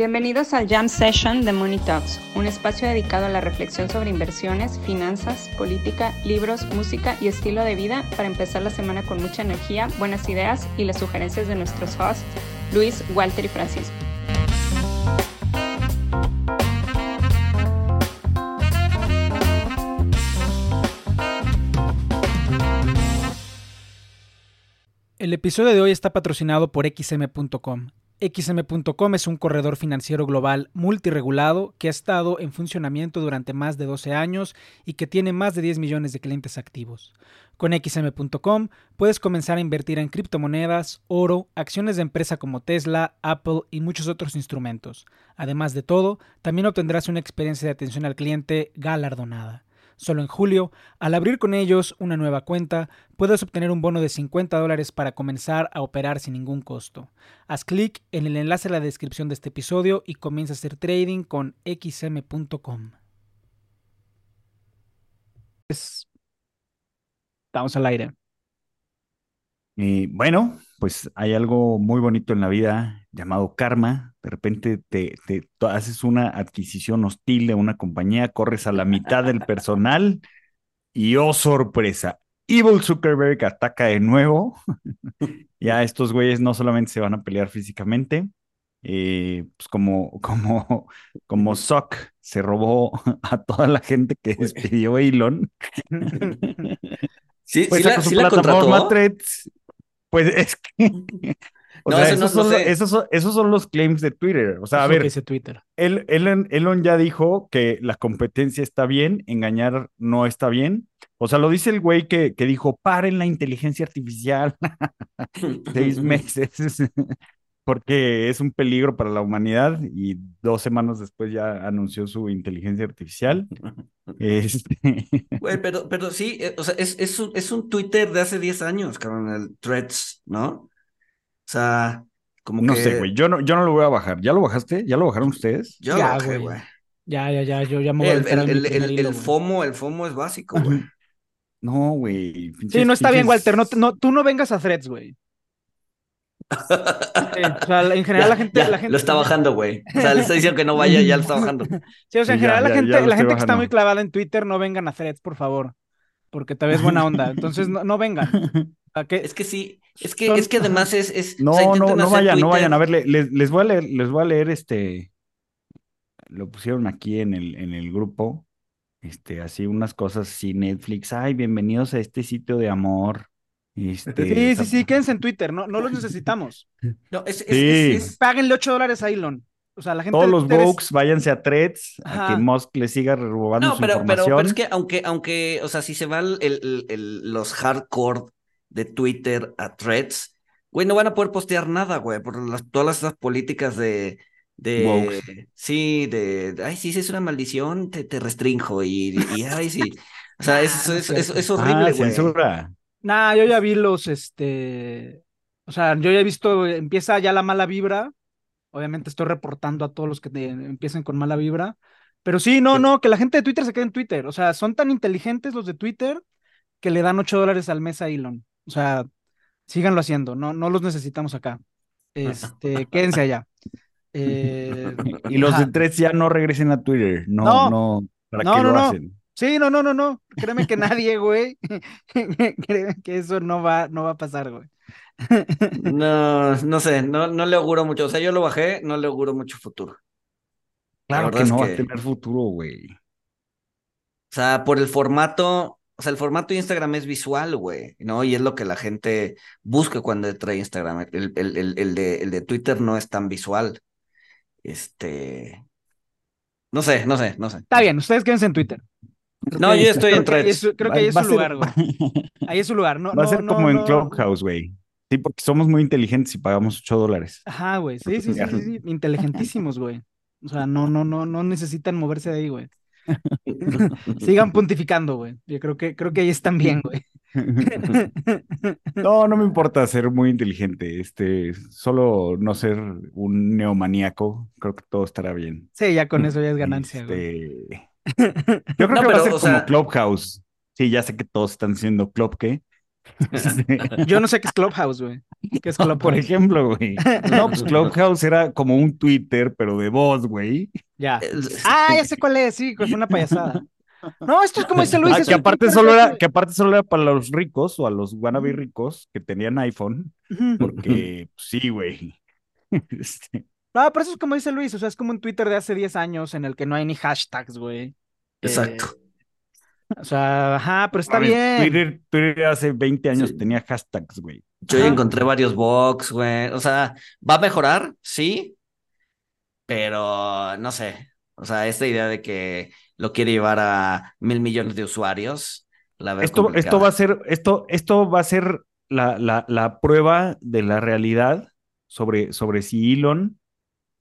Bienvenidos al Jam Session de Money Talks, un espacio dedicado a la reflexión sobre inversiones, finanzas, política, libros, música y estilo de vida para empezar la semana con mucha energía, buenas ideas y las sugerencias de nuestros hosts, Luis, Walter y Francisco. El episodio de hoy está patrocinado por xm.com. XM.com es un corredor financiero global multiregulado que ha estado en funcionamiento durante más de 12 años y que tiene más de 10 millones de clientes activos. Con XM.com puedes comenzar a invertir en criptomonedas, oro, acciones de empresa como Tesla, Apple y muchos otros instrumentos. Además de todo, también obtendrás una experiencia de atención al cliente galardonada. Solo en julio, al abrir con ellos una nueva cuenta, puedes obtener un bono de 50 dólares para comenzar a operar sin ningún costo. Haz clic en el enlace en la descripción de este episodio y comienza a hacer trading con xm.com. Estamos al aire. Y bueno, pues hay algo muy bonito en la vida llamado karma. De repente te, te, haces una adquisición hostil de una compañía, corres a la mitad del personal y oh sorpresa, Evil Zuckerberg ataca de nuevo. ya estos güeyes no solamente se van a pelear físicamente, eh, pues como, como, como Zuck se robó a toda la gente que despidió Elon. Sí, pues sí, la, sí la contrató. Pues es que. O sea, esos, son, esos, son, los claims de Twitter. O sea, a ver. Dice Twitter. Elon, ya dijo que la competencia está bien, engañar no está bien. O sea, lo dice el güey que, que dijo: paren la inteligencia artificial. Seis meses. Porque es un peligro para la humanidad y dos semanas después ya anunció su inteligencia artificial. Este... Güey, pero, pero sí, eh, o sea, es, es, un, es un Twitter de hace 10 años, cabrón, el Threads, ¿no? O sea, como no que... No sé, güey, yo no, yo no lo voy a bajar. ¿Ya lo bajaste? ¿Ya lo bajaron ustedes? Yo ya, güey. Ya, ya, ya, yo ya me voy el, a el, el, el, FOMO, el FOMO es básico, güey. No, güey. Sí, no está bien, Walter. No, no, tú no vengas a threads, güey o sea, en general la gente, la gente... Lo está bajando, güey. O sea, le está diciendo que no vaya, ya lo está bajando. Sí, o sea, en general la gente, la gente que está muy clavada en Twitter, no vengan a threads, por favor. Porque te ves buena onda. Entonces, no, no vengan. Es que sí, es que, es que además es. es no, no, no vayan, no vayan. A ver, les, les, voy a leer, les voy a leer este. Lo pusieron aquí en el, en el grupo. Este, así unas cosas así, Netflix. Ay, bienvenidos a este sitio de amor. Este, sí, sí, sí, quédense en Twitter, no, no los necesitamos. No, es, es, Páguenle 8 dólares a Elon. O sea, la gente Todos los Vogues, váyanse a threads, a que Musk le siga robando no, pero, información. Pero, pero es que aunque, aunque, o sea, si se van el, el, los hardcore de Twitter a threads, güey, no van a poder postear nada, güey, por las, todas esas políticas de, de sí, de, ay, sí, si es una maldición, te, te restrinjo y, y, ay, sí. O sea, es, es, es, es horrible, ah, güey. Censura. Nah, yo ya vi los, este, o sea, yo ya he visto, empieza ya la mala vibra. Obviamente estoy reportando a todos los que empiecen con mala vibra. Pero sí, no, no, que la gente de Twitter se quede en Twitter. O sea, son tan inteligentes los de Twitter que le dan 8 dólares al mes a Elon. O sea, síganlo haciendo, no, no los necesitamos acá. Este, quédense allá. Eh, y los de tres ya no regresen a Twitter. No, no, ¿para qué lo hacen? Sí, no, no, no, no. Créeme que nadie, güey. Créeme que eso no va, no va a pasar, güey. No, no sé, no, no le auguro mucho. O sea, yo lo bajé, no le auguro mucho futuro. Claro que no va a tener futuro, güey. O sea, por el formato, o sea, el formato de Instagram es visual, güey, ¿no? Y es lo que la gente busca cuando trae Instagram. El, el, el, el, de, el de Twitter no es tan visual. Este. No sé, no sé, no sé. Está bien, ustedes quédense en Twitter no, yo estoy en threads. creo que ahí es su lugar, güey. Ahí es su lugar. No, va a ser como en Clubhouse, güey. Sí, porque somos muy inteligentes y pagamos 8 dólares. Ajá, güey. Sí, sí, sí, sí, Inteligentísimos, güey. O sea, no, no, no, no necesitan moverse de ahí, güey. Sigan pontificando, güey. Yo creo que, creo que ahí están bien, güey. No, no me importa ser muy inteligente. Este, solo no ser un neomaníaco. Creo que todo estará bien. Sí, ya con eso ya es ganancia, güey. Este, yo creo que va a ser como Clubhouse. Sí, ya sé que todos están diciendo Club, ¿qué? Yo no sé qué es Clubhouse, güey. ¿Qué es No, Clubhouse? por ejemplo, güey. No, pues Clubhouse era como un Twitter, pero de voz, güey. Ya. Es- Ah, ya sé cuál es, sí, fue una payasada. No, esto es como dice Luis. Ah, que aparte Twitter solo era, que aparte solo era para los ricos o a los wannabe ricos que tenían iPhone, porque pues, sí, güey. Este, No, pero eso es como dice Luis, o sea, es como un Twitter de hace 10 años en el que no hay ni hashtags, güey. Exacto. Eh, o sea, ajá, pero está ver, bien. Twitter, Twitter hace 20 años Sí. tenía hashtags, güey. Yo ya Ajá. encontré varios box, güey. O sea, va a mejorar, sí, pero no sé. O sea, esta idea de que lo quiere llevar a mil millones de usuarios, la veo Esto, esto va a ser, esto, esto va a ser la, la, la prueba de la realidad sobre, sobre si Elon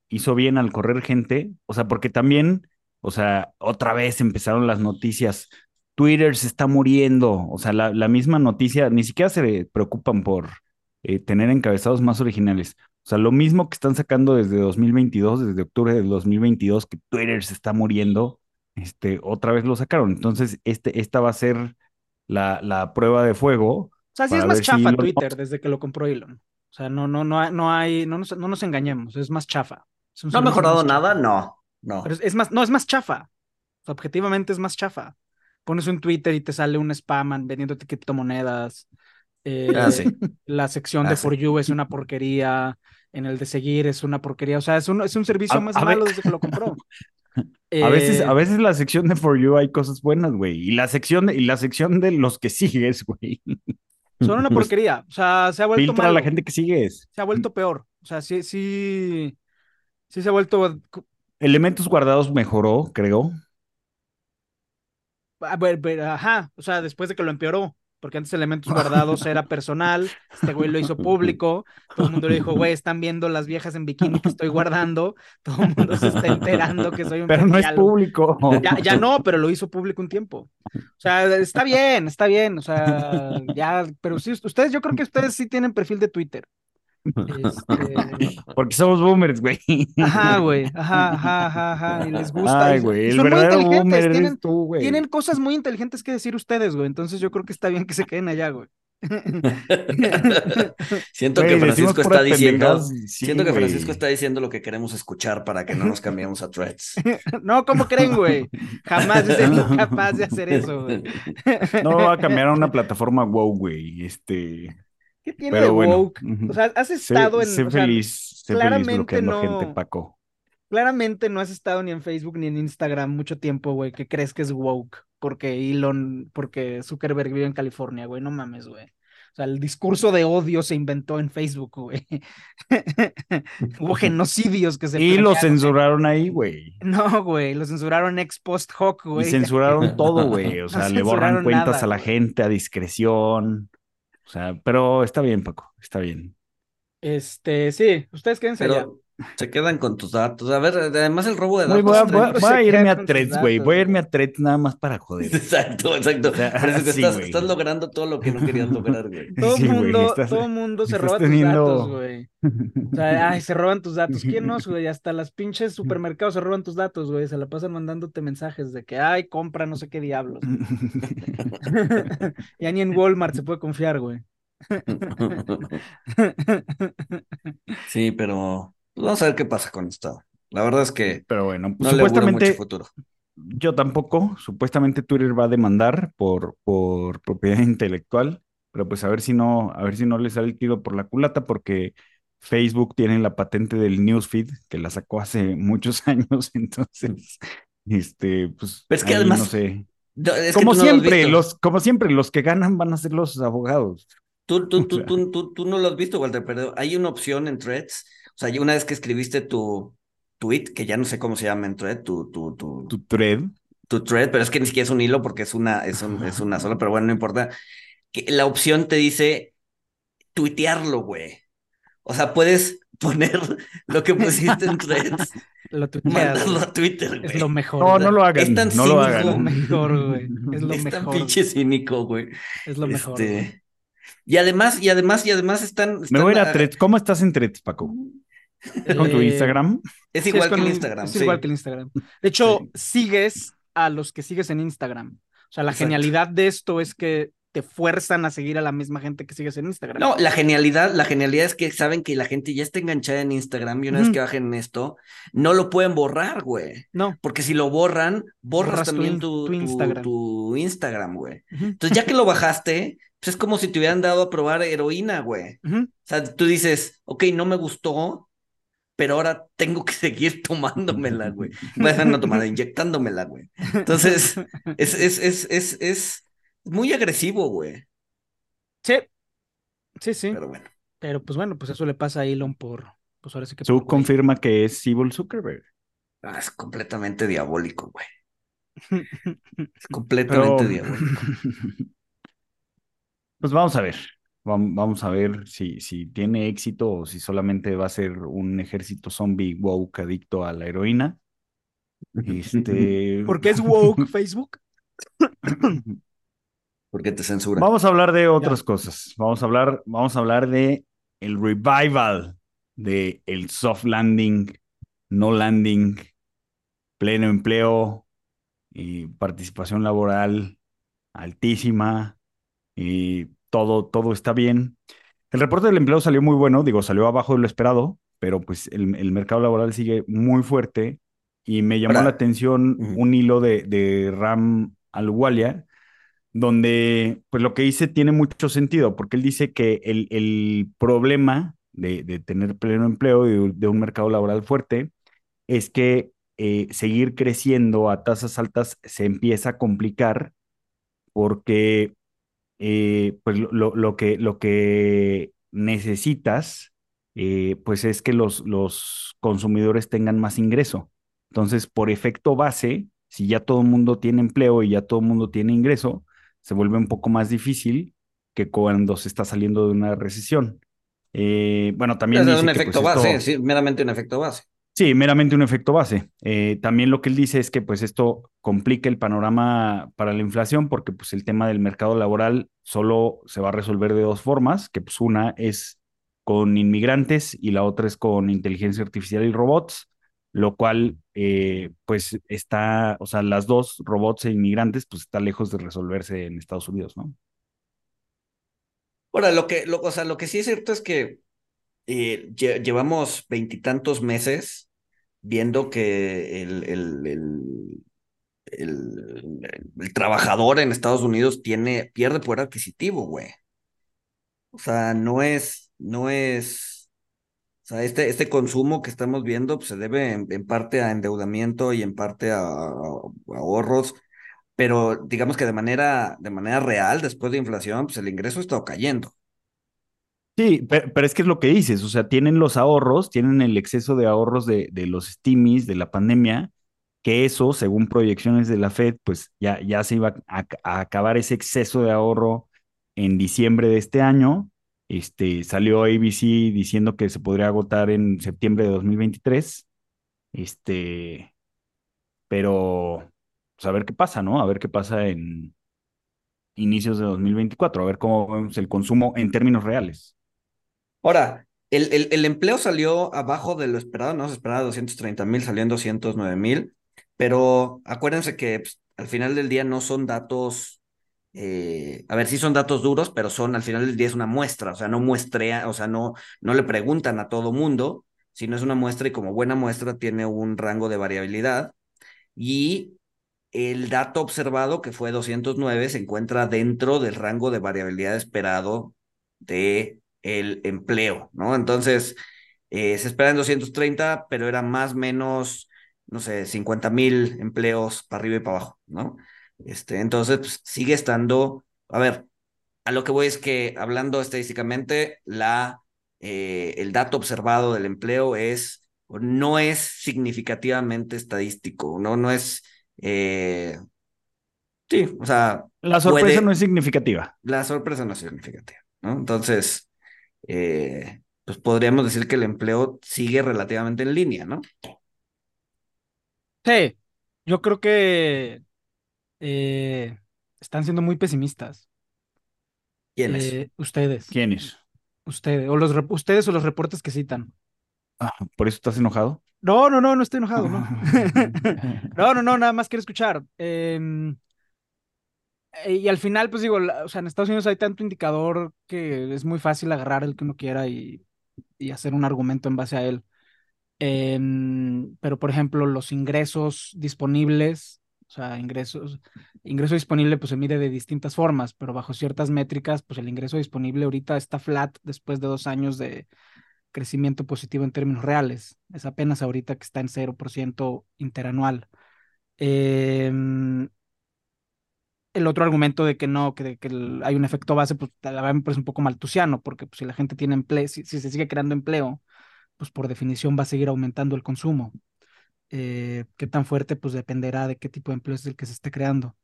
hizo bien al correr gente. O sea, porque también, o sea, otra vez empezaron las noticias. Twitter se está muriendo. O sea, la, la misma noticia, ni siquiera se preocupan por eh, tener encabezados más originales. O sea, lo mismo que están sacando desde 2022, desde octubre del 2022, que Twitter se está muriendo, este, otra vez lo sacaron. Entonces, este, esta va a ser la, la prueba de fuego. O sea, sí es más si chafa Elon Twitter desde que lo compró Elon. O sea, no, no, no, no hay, no nos, no nos engañemos, es más chafa. ¿No ha mejorado nada? No, no. Pero es, es más, no, es más chafa. O sea, objetivamente es más chafa. Pones un Twitter y te sale un spam vendiéndote criptomonedas. Eh, Ah, sí. La sección Ah, de sí. For You es una porquería. En el de seguir es una porquería. O sea, es un, es un servicio A- más a malo desde que lo compró. A veces, Eh, a veces la sección de For You hay cosas buenas, güey. Y la sección de, y la sección de los que sigues, güey. Son una porquería. O sea, se ha vuelto Filtra a la malo. gente que sigues. Se ha vuelto peor. O sea, sí, sí. Sí se ha vuelto. Elementos guardados mejoró, creo. a ver, Ajá. O sea, después de que lo empeoró. Porque antes elementos guardados era personal. Este güey lo hizo público. Todo el mundo le dijo, güey, están viendo las viejas en bikini que estoy guardando. Todo el mundo se está enterando que soy un Pero no es público. Ya, ya no, pero lo hizo público un tiempo. O sea, está bien, está bien. O sea, ya, pero sí, ustedes, yo creo que ustedes sí tienen perfil de Twitter. Este, Porque somos boomers, güey. Ajá, güey. Ajá, ajá, ajá, ajá. Y les gusta. Ay, y- güey. El son muy inteligentes. boomer eres Tienen, tú, güey. tienen cosas muy inteligentes que decir ustedes, güey. Entonces yo creo que está bien que se queden allá, güey. Siento Güey, que Francisco está diciendo, sí, siento que. Francisco está diciendo lo que queremos escuchar para que no nos cambiemos a threads. No, ¿cómo creen, güey? Jamás sido capaz de hacer eso, güey. No va a cambiar a una plataforma wow, güey. Este. ¿Qué tiene Pero de bueno. woke? O sea, has Sé, estado en. sé o sea, feliz, sé feliz claramente bloqueando no- gente, Paco. claramente no has estado ni en Facebook ni en Instagram mucho tiempo, güey, que crees que es woke. Porque Elon, porque Zuckerberg vive en California, güey. No mames, güey. O sea, el discurso de odio se inventó en Facebook, güey. Hubo genocidios que se Y lo censuraron ahí, güey. No, güey, lo censuraron ex post hoc, Y güey. censuraron todo, güey. O No sea, le borran cuentas nada, a la güey. gente a discreción. O sea, pero está bien, Paco, está bien. Este, sí, ustedes quédense allá. Se quedan con tus datos. A ver, además el robo de datos. voy a, voy voy irme a threads, güey. Voy a irme a threads nada más para joder. Exacto, exacto. O sea, Francisco, sí, estás, logrando todo lo que no querías lograr, güey. Todo Sí, mundo, estás- todo mundo se roba tus datos, güey. O sea, ay, se roban tus datos. ¿Quién no, güey? Hasta las pinches supermercados se roban tus datos, güey. Se la pasan mandándote mensajes de que, ay, compra no sé qué diablos. ya ni en Walmart se puede confiar, güey. Sí, pero pues, vamos a ver qué pasa con esto. La verdad es que Pero bueno, no le auguro mucho supuestamente futuro. yo tampoco. Supuestamente Twitter va a demandar por, por propiedad intelectual. Pero pues a ver si no, a ver si no le sale el tiro por la culata, porque Facebook tiene la patente del newsfeed, que la sacó hace muchos años. Entonces, este, pues es que además- no sé. Yo- es que Como no lo siempre, los, como siempre, los que ganan van a ser los abogados. Tú, tú, tú, tú, tú, tú no lo has visto, Walter, pero hay una opción en Threads. O sea, yo una vez que escribiste tu tweet, que ya no sé cómo se llama en Thread, tu, tu, tu, Tu thread. tu thread, pero es que ni siquiera es un hilo porque es una, es un- es una sola, pero bueno, no importa. Que la opción te dice tuitearlo, güey. O sea, puedes poner lo que pusiste en Threads, Lo mandarlo a Twitter, güey. Es lo mejor. No, no lo hagan. Es tan no lo cínico, Es lo hagan. mejor, güey. Es lo Es tan pinche cínico, güey. Es lo mejor. Este. Y además, y además, y además están. Me están voy a ir a- a threads. ¿Cómo estás en threads, Paco? ¿Con tu Eh, Instagram? Es Sí, igual que el Instagram. Es sí. igual que el Instagram. De hecho, Sí. sigues a los que sigues en Instagram. O sea, la Exacto. genialidad de esto es que te fuerzan a seguir a la misma gente que sigues en Instagram. No, la genialidad, la genialidad es que saben que la gente ya está enganchada en Instagram y una vez que bajen esto, no lo pueden borrar, güey. No. Porque si lo borran, borras, también tu, Instagram. güey. Entonces, ya que lo bajaste, pues es como si te hubieran dado a probar heroína, güey. O sea, tú dices, ok, no me gustó, pero ahora tengo que seguir tomándomela, güey. Voy a dejar una tomada, inyectándomela, güey. Entonces, es, es, es, es, es muy agresivo, güey. Sí. Sí, sí. Pero bueno. Pero pues bueno, pues eso le pasa a Elon por. Pues ahora sí que. Tú confirma que es Evil Zuckerberg. Ah, es completamente diabólico, güey. es completamente diabólico. Pues vamos a ver. Vamos a ver si, si tiene éxito o si solamente va a ser un ejército zombie woke adicto a la heroína. Este... ¿Por qué es woke Facebook? Porque te censura. Vamos a hablar de otras cosas. Vamos a hablar, vamos a hablar de el revival de el soft landing, no landing, pleno empleo y participación laboral altísima y todo, todo está bien. El reporte del empleo salió muy bueno, digo, salió abajo de lo esperado, pero pues el, mercado laboral sigue muy fuerte y me llamó la atención un hilo de, de Ram Alwalia donde pues lo que dice tiene mucho sentido, porque él dice que el, el problema de, de, tener pleno empleo y de, un mercado laboral fuerte es que eh, seguir creciendo a tasas altas se empieza a complicar porque eh, pues lo, lo, que, lo que necesitas eh, pues es que los, los consumidores tengan más ingreso. Entonces, por efecto base, si ya todo el mundo tiene empleo y ya todo el mundo tiene ingreso, se vuelve un poco más difícil que cuando se está saliendo de una recesión. Eh, bueno, también... Es un pues, efecto base, sí, meramente un efecto base. Sí, meramente un efecto base. Eh, también lo que él dice es que pues esto complica el panorama para la inflación porque pues el tema del mercado laboral solo se va a resolver de dos formas, que pues una es con inmigrantes y la otra es con inteligencia artificial y robots lo cual eh, pues está, o sea, las dos, robots e inmigrantes, pues está lejos de resolverse en Estados Unidos, ¿no? Ahora, lo que, o sea, lo que sí es cierto es que eh, llevamos veintitantos meses viendo que el, el, el, el, trabajador en Estados Unidos tiene, pierde poder adquisitivo, güey. O sea, no es, no es o sea, este, este consumo que estamos viendo pues, se debe en, parte a endeudamiento y en parte a, ahorros, pero digamos que de manera, de manera real, después de inflación, pues el ingreso ha estado cayendo. Sí, pero, es que es lo que dices, o sea, tienen los ahorros, tienen el exceso de ahorros de, los stimis, de la pandemia, que eso, según proyecciones de la Fed, pues ya, ya se iba a acabar ese exceso de ahorro en diciembre de este año este, salió ABC diciendo que se podría agotar en septiembre de 2023. Este, pero pues a ver qué pasa, ¿no? A ver qué pasa en inicios de 2024, a ver cómo vemos el consumo en términos reales. Ahora, el, el, empleo salió abajo de lo esperado, ¿no? Se esperaba 230 mil, salió en 209 mil, pero acuérdense que pues, al final del día no son datos eh, a ver, si son datos duros, pero son al final del día es una muestra, o sea, no muestrea, o sea, no, no le preguntan a todo mundo, sino es una muestra y como buena muestra tiene un rango de variabilidad. Y el dato observado, que fue 209, se encuentra dentro del rango de variabilidad esperado de el empleo, ¿no? Entonces, eh, se espera en 230, pero era más o menos, no sé, 50 mil empleos para arriba y para abajo, ¿no? Este, entonces, pues, sigue estando, a ver, a lo que voy es que hablando estadísticamente, la, eh, el dato observado del empleo es, no es significativamente estadístico, no, no es, eh, sí, o sea. La sorpresa no es significativa. La sorpresa no es significativa, ¿no? Entonces, eh, pues podríamos decir que el empleo sigue relativamente en línea, ¿no? Sí, yo creo que eh, están siendo muy pesimistas. ¿Quiénes? Eh, ustedes. ¿Quiénes? Ustedes o, los, ustedes o los reportes que citan. Ah, ¿Por eso estás enojado? No, no, no, no estoy enojado, no. no, no, no, nada más quiero escuchar. Eh, Y al final, pues digo, o sea, en Estados Unidos hay tanto indicador que es muy fácil agarrar el que uno quiera y, y hacer un argumento en base a él. Em, pero, por ejemplo, los ingresos disponibles, o sea, ingresos, ingreso disponible pues se mide de distintas formas, pero bajo ciertas métricas, pues el ingreso disponible ahorita está flat después de dos años de crecimiento positivo en términos reales. Es apenas ahorita que está en 0% interanual. Em, el otro argumento de que no, que, que hay un efecto base, pues la verdad me parece un poco maltusiano, porque pues, si la gente tiene empleo, si, si se sigue creando empleo, pues por definición va a seguir aumentando el consumo. Eh, qué tan fuerte, pues dependerá de qué tipo de empleo es el que se esté creando.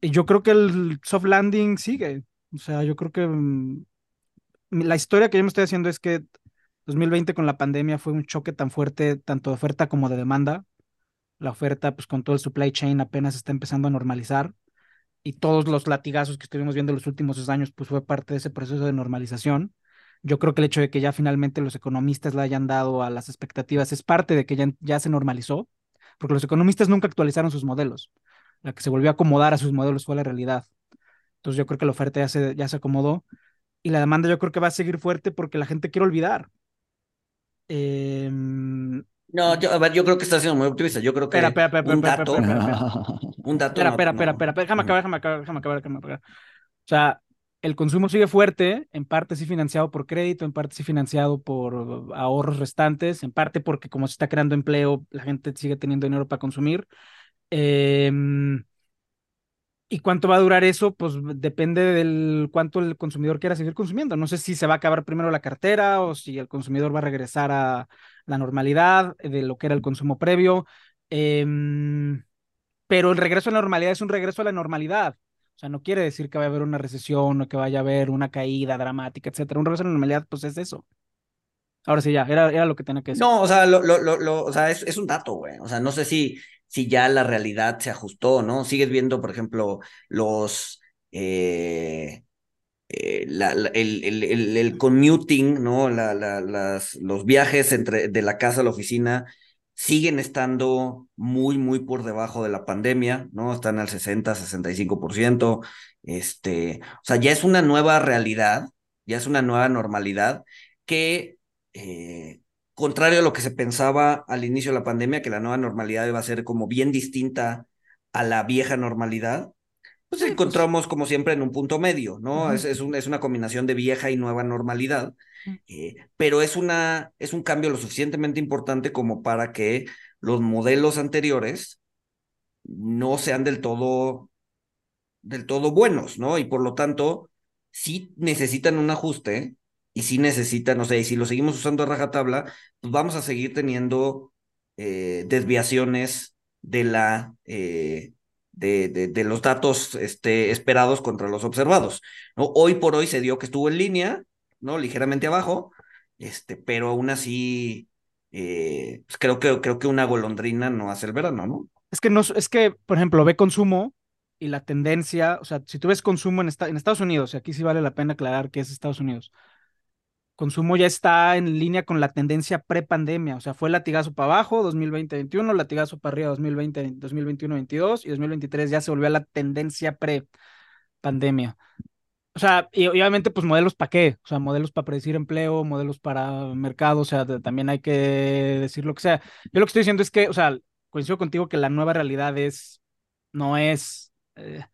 Y yo creo que el soft landing sigue. O sea, yo creo que mm, la historia que yo me estoy haciendo es que 2020 con la pandemia fue un choque tan fuerte, tanto de oferta como de demanda. La oferta, pues con todo el supply chain apenas está empezando a normalizar y todos los latigazos que estuvimos viendo los últimos dos años, pues fue parte de ese proceso de normalización. Yo creo que el hecho de que ya finalmente los economistas le hayan dado a las expectativas es parte de que ya, ya se normalizó, porque los economistas nunca actualizaron sus modelos. La que se volvió a acomodar a sus modelos fue la realidad. Entonces yo creo que la oferta ya se, ya se acomodó y la demanda yo creo que va a seguir fuerte porque la gente quiere olvidar. Eh, No, yo, a ver, yo creo que estás siendo muy optimista. Yo creo que Espera, espera, espera, un dato, espera, espera, espera. un dato. Espera, espera, no. espera, espera, déjame acabar, déjame acabar, déjame acabar, déjame acabar. O sea, el consumo sigue fuerte, en parte sí financiado por crédito, en parte sí financiado por ahorros restantes, en parte porque como se está creando empleo, la gente sigue teniendo dinero para consumir. Em, ¿y cuánto va a durar eso? Pues depende del cuánto el consumidor quiera seguir consumiendo. No sé si se va a acabar primero la cartera o si el consumidor va a regresar a la normalidad de lo que era el consumo previo. Em, pero el regreso a la normalidad es un regreso a la normalidad. O sea, no quiere decir que vaya a haber una recesión o que vaya a haber una caída dramática, etcétera. Un regreso a la normalidad, pues es eso. Ahora sí, ya, era, era lo que tenía que decir. No, o sea, lo, lo, lo, o sea, es, es un dato, güey. O sea, no sé si, si ya la realidad se ajustó, ¿no? Sigues viendo, por ejemplo, los eh, eh, la- la- el, el, el, el commuting, ¿no? La, las, los viajes entre, de la casa a la oficina siguen estando muy, muy por debajo de la pandemia, ¿no? Están al 60, 65%. Este, o sea, ya es una nueva realidad, ya es una nueva normalidad que, eh, contrario a lo que se pensaba al inicio de la pandemia, que la nueva normalidad iba a ser como bien distinta a la vieja normalidad, pues Sí, pues. encontramos como siempre en un punto medio, ¿no? Es, es, un- es una combinación de vieja y nueva normalidad, Ujú. eh, pero es, una, es un cambio lo suficientemente importante como para que los modelos anteriores no sean del todo, del todo buenos, ¿no? Y por lo tanto, sí necesitan un ajuste y sí necesitan, o sea, y si lo seguimos usando a rajatabla, pues vamos a seguir teniendo eh, desviaciones de la... eh, de, de, de los datos este, esperados contra los observados. ¿no? Hoy por hoy se dio que estuvo en línea, ¿no? Ligeramente abajo, este, pero aún así eh, pues creo que, creo que una golondrina no hace el verano, ¿no? Es que no, es que, por ejemplo, ve consumo y la tendencia, o sea, si tú ves consumo en, en Estados Unidos, y aquí sí vale la pena aclarar que es Estados Unidos, consumo ya está en línea con la tendencia pre-pandemia, o sea, fue latigazo para abajo 2020-21, latigazo para arriba 2020, 2021-22 y 2023 ya se volvió a la tendencia pre-pandemia. O sea, y, obviamente, pues modelos para qué, o sea, modelos para predecir empleo, modelos para mercado, o sea, también hay que decir lo que sea. Yo lo que estoy diciendo es que, o sea, coincido contigo que la nueva realidad es, no es eh,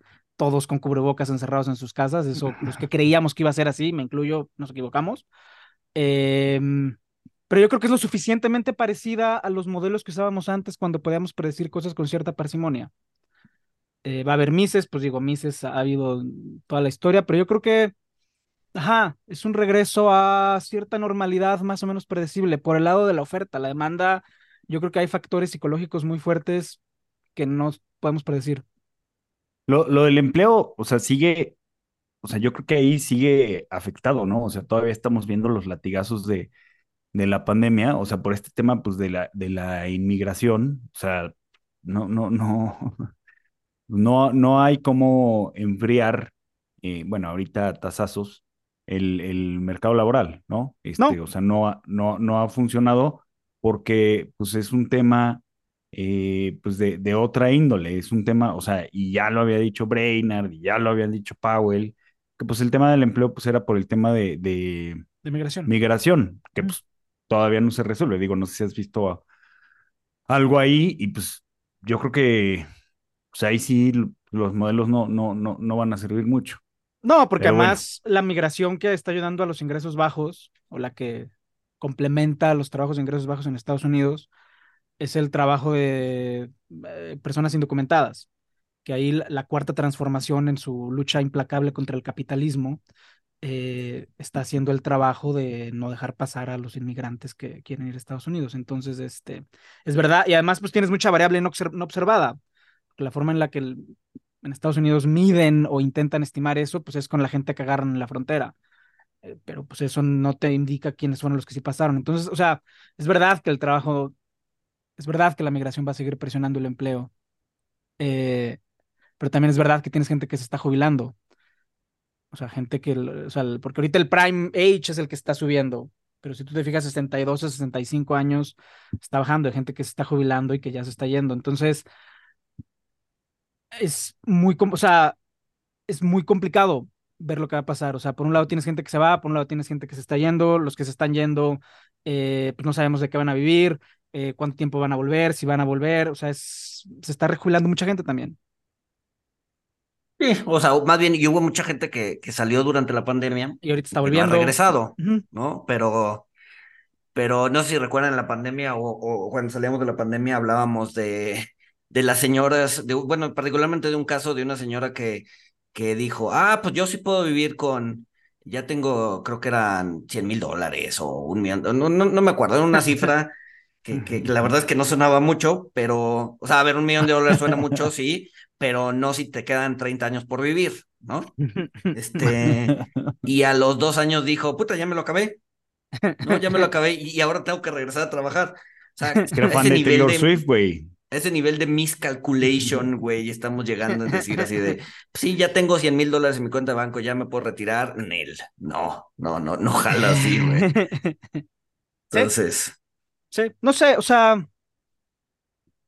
todos con cubrebocas encerrados en sus casas, eso, los que creíamos que iba a ser así, me incluyo, nos equivocamos. Em, pero yo creo que es lo suficientemente parecida a los modelos que usábamos antes cuando podíamos predecir cosas con cierta parsimonia. Eh, va a haber Mises, pues digo, Mises ha habido toda la historia, pero yo creo que, ajá, es un regreso a cierta normalidad más o menos predecible por el lado de la oferta. La demanda, yo creo que hay factores psicológicos muy fuertes que no podemos predecir. Lo, lo del empleo, o sea, sigue, o sea, yo creo que ahí sigue afectado, ¿no? O sea, todavía estamos viendo los latigazos de, de la pandemia, o sea, por este tema, pues, de la, de la inmigración, o sea, no, no, no, no, no hay cómo enfriar, eh, bueno, ahorita tasazos, el, el mercado laboral, ¿no? Este, No. o sea, no, no, no ha funcionado porque, pues, es un tema eh, pues de, de, otra índole. Es un tema, o sea, y ya lo había dicho Brainard, y ya lo habían dicho Powell, que pues el tema del empleo pues era por el tema de, de, de migración. Migración, que pues todavía no se resuelve. Digo, no sé si has visto algo ahí y pues yo creo que pues ahí sí los modelos no, no, no, no van a servir mucho. No, porque además la migración que está ayudando a los ingresos bajos o la que complementa los trabajos de ingresos bajos en Estados Unidos es el trabajo de eh, personas indocumentadas, que ahí la, cuarta transformación en su lucha implacable contra el capitalismo eh, está haciendo el trabajo de no dejar pasar a los inmigrantes que quieren ir a Estados Unidos. Entonces, este, es verdad, y además pues tienes mucha variable no, observada. La forma en la que en Estados Unidos miden o intentan estimar eso, pues es con la gente que agarran en la frontera. Eh, pero pues eso no te indica quiénes fueron los que sí pasaron. Entonces, o sea, es verdad que el trabajo, es verdad que la migración va a seguir presionando el empleo, eh, pero también es verdad que tienes gente que se está jubilando. O sea, gente que, o sea, porque ahorita el prime age es el que está subiendo, pero si tú te fijas, 62 a 65 años está bajando, hay gente que se está jubilando y que ya se está yendo. Entonces, es muy, o sea, es muy complicado ver lo que va a pasar. O sea, por un lado tienes gente que se va, por un lado tienes gente que se está yendo, los que se están yendo, eh, pues no sabemos de qué van a vivir, eh, cuánto tiempo van a volver, si van a volver, o sea, es, se está rejubilando mucha gente también. Sí, o sea, más bien, y hubo mucha gente que, que salió durante la pandemia. Y ahorita está volviendo. ha regresado, ¿no? Pero, pero no sé si recuerdan la pandemia o, o cuando salíamos de la pandemia hablábamos de, de las señoras, de, bueno, particularmente de un caso de una señora que, que dijo, ah, pues yo sí puedo vivir con, ya tengo, creo que eran 100 mil dólares o un millón, no, no, no me acuerdo, era una cifra que, que, la verdad es que no sonaba mucho, pero, o sea, a ver, un millón de dólares suena mucho, sí, pero no si te quedan 30 años por vivir, ¿no? Este, y a los dos años dijo, puta, ya me lo acabé, no, ya me lo acabé y, ahora tengo que regresar a trabajar. O sea, es que ese nivel de Swift, güey ese nivel de miscalculation, güey, estamos llegando a decir así de, sí, ya tengo 100 mil dólares en mi cuenta de banco, ya me puedo retirar. Nel, no, no, no, no jala así, güey. Entonces. Sí. no sé, o sea,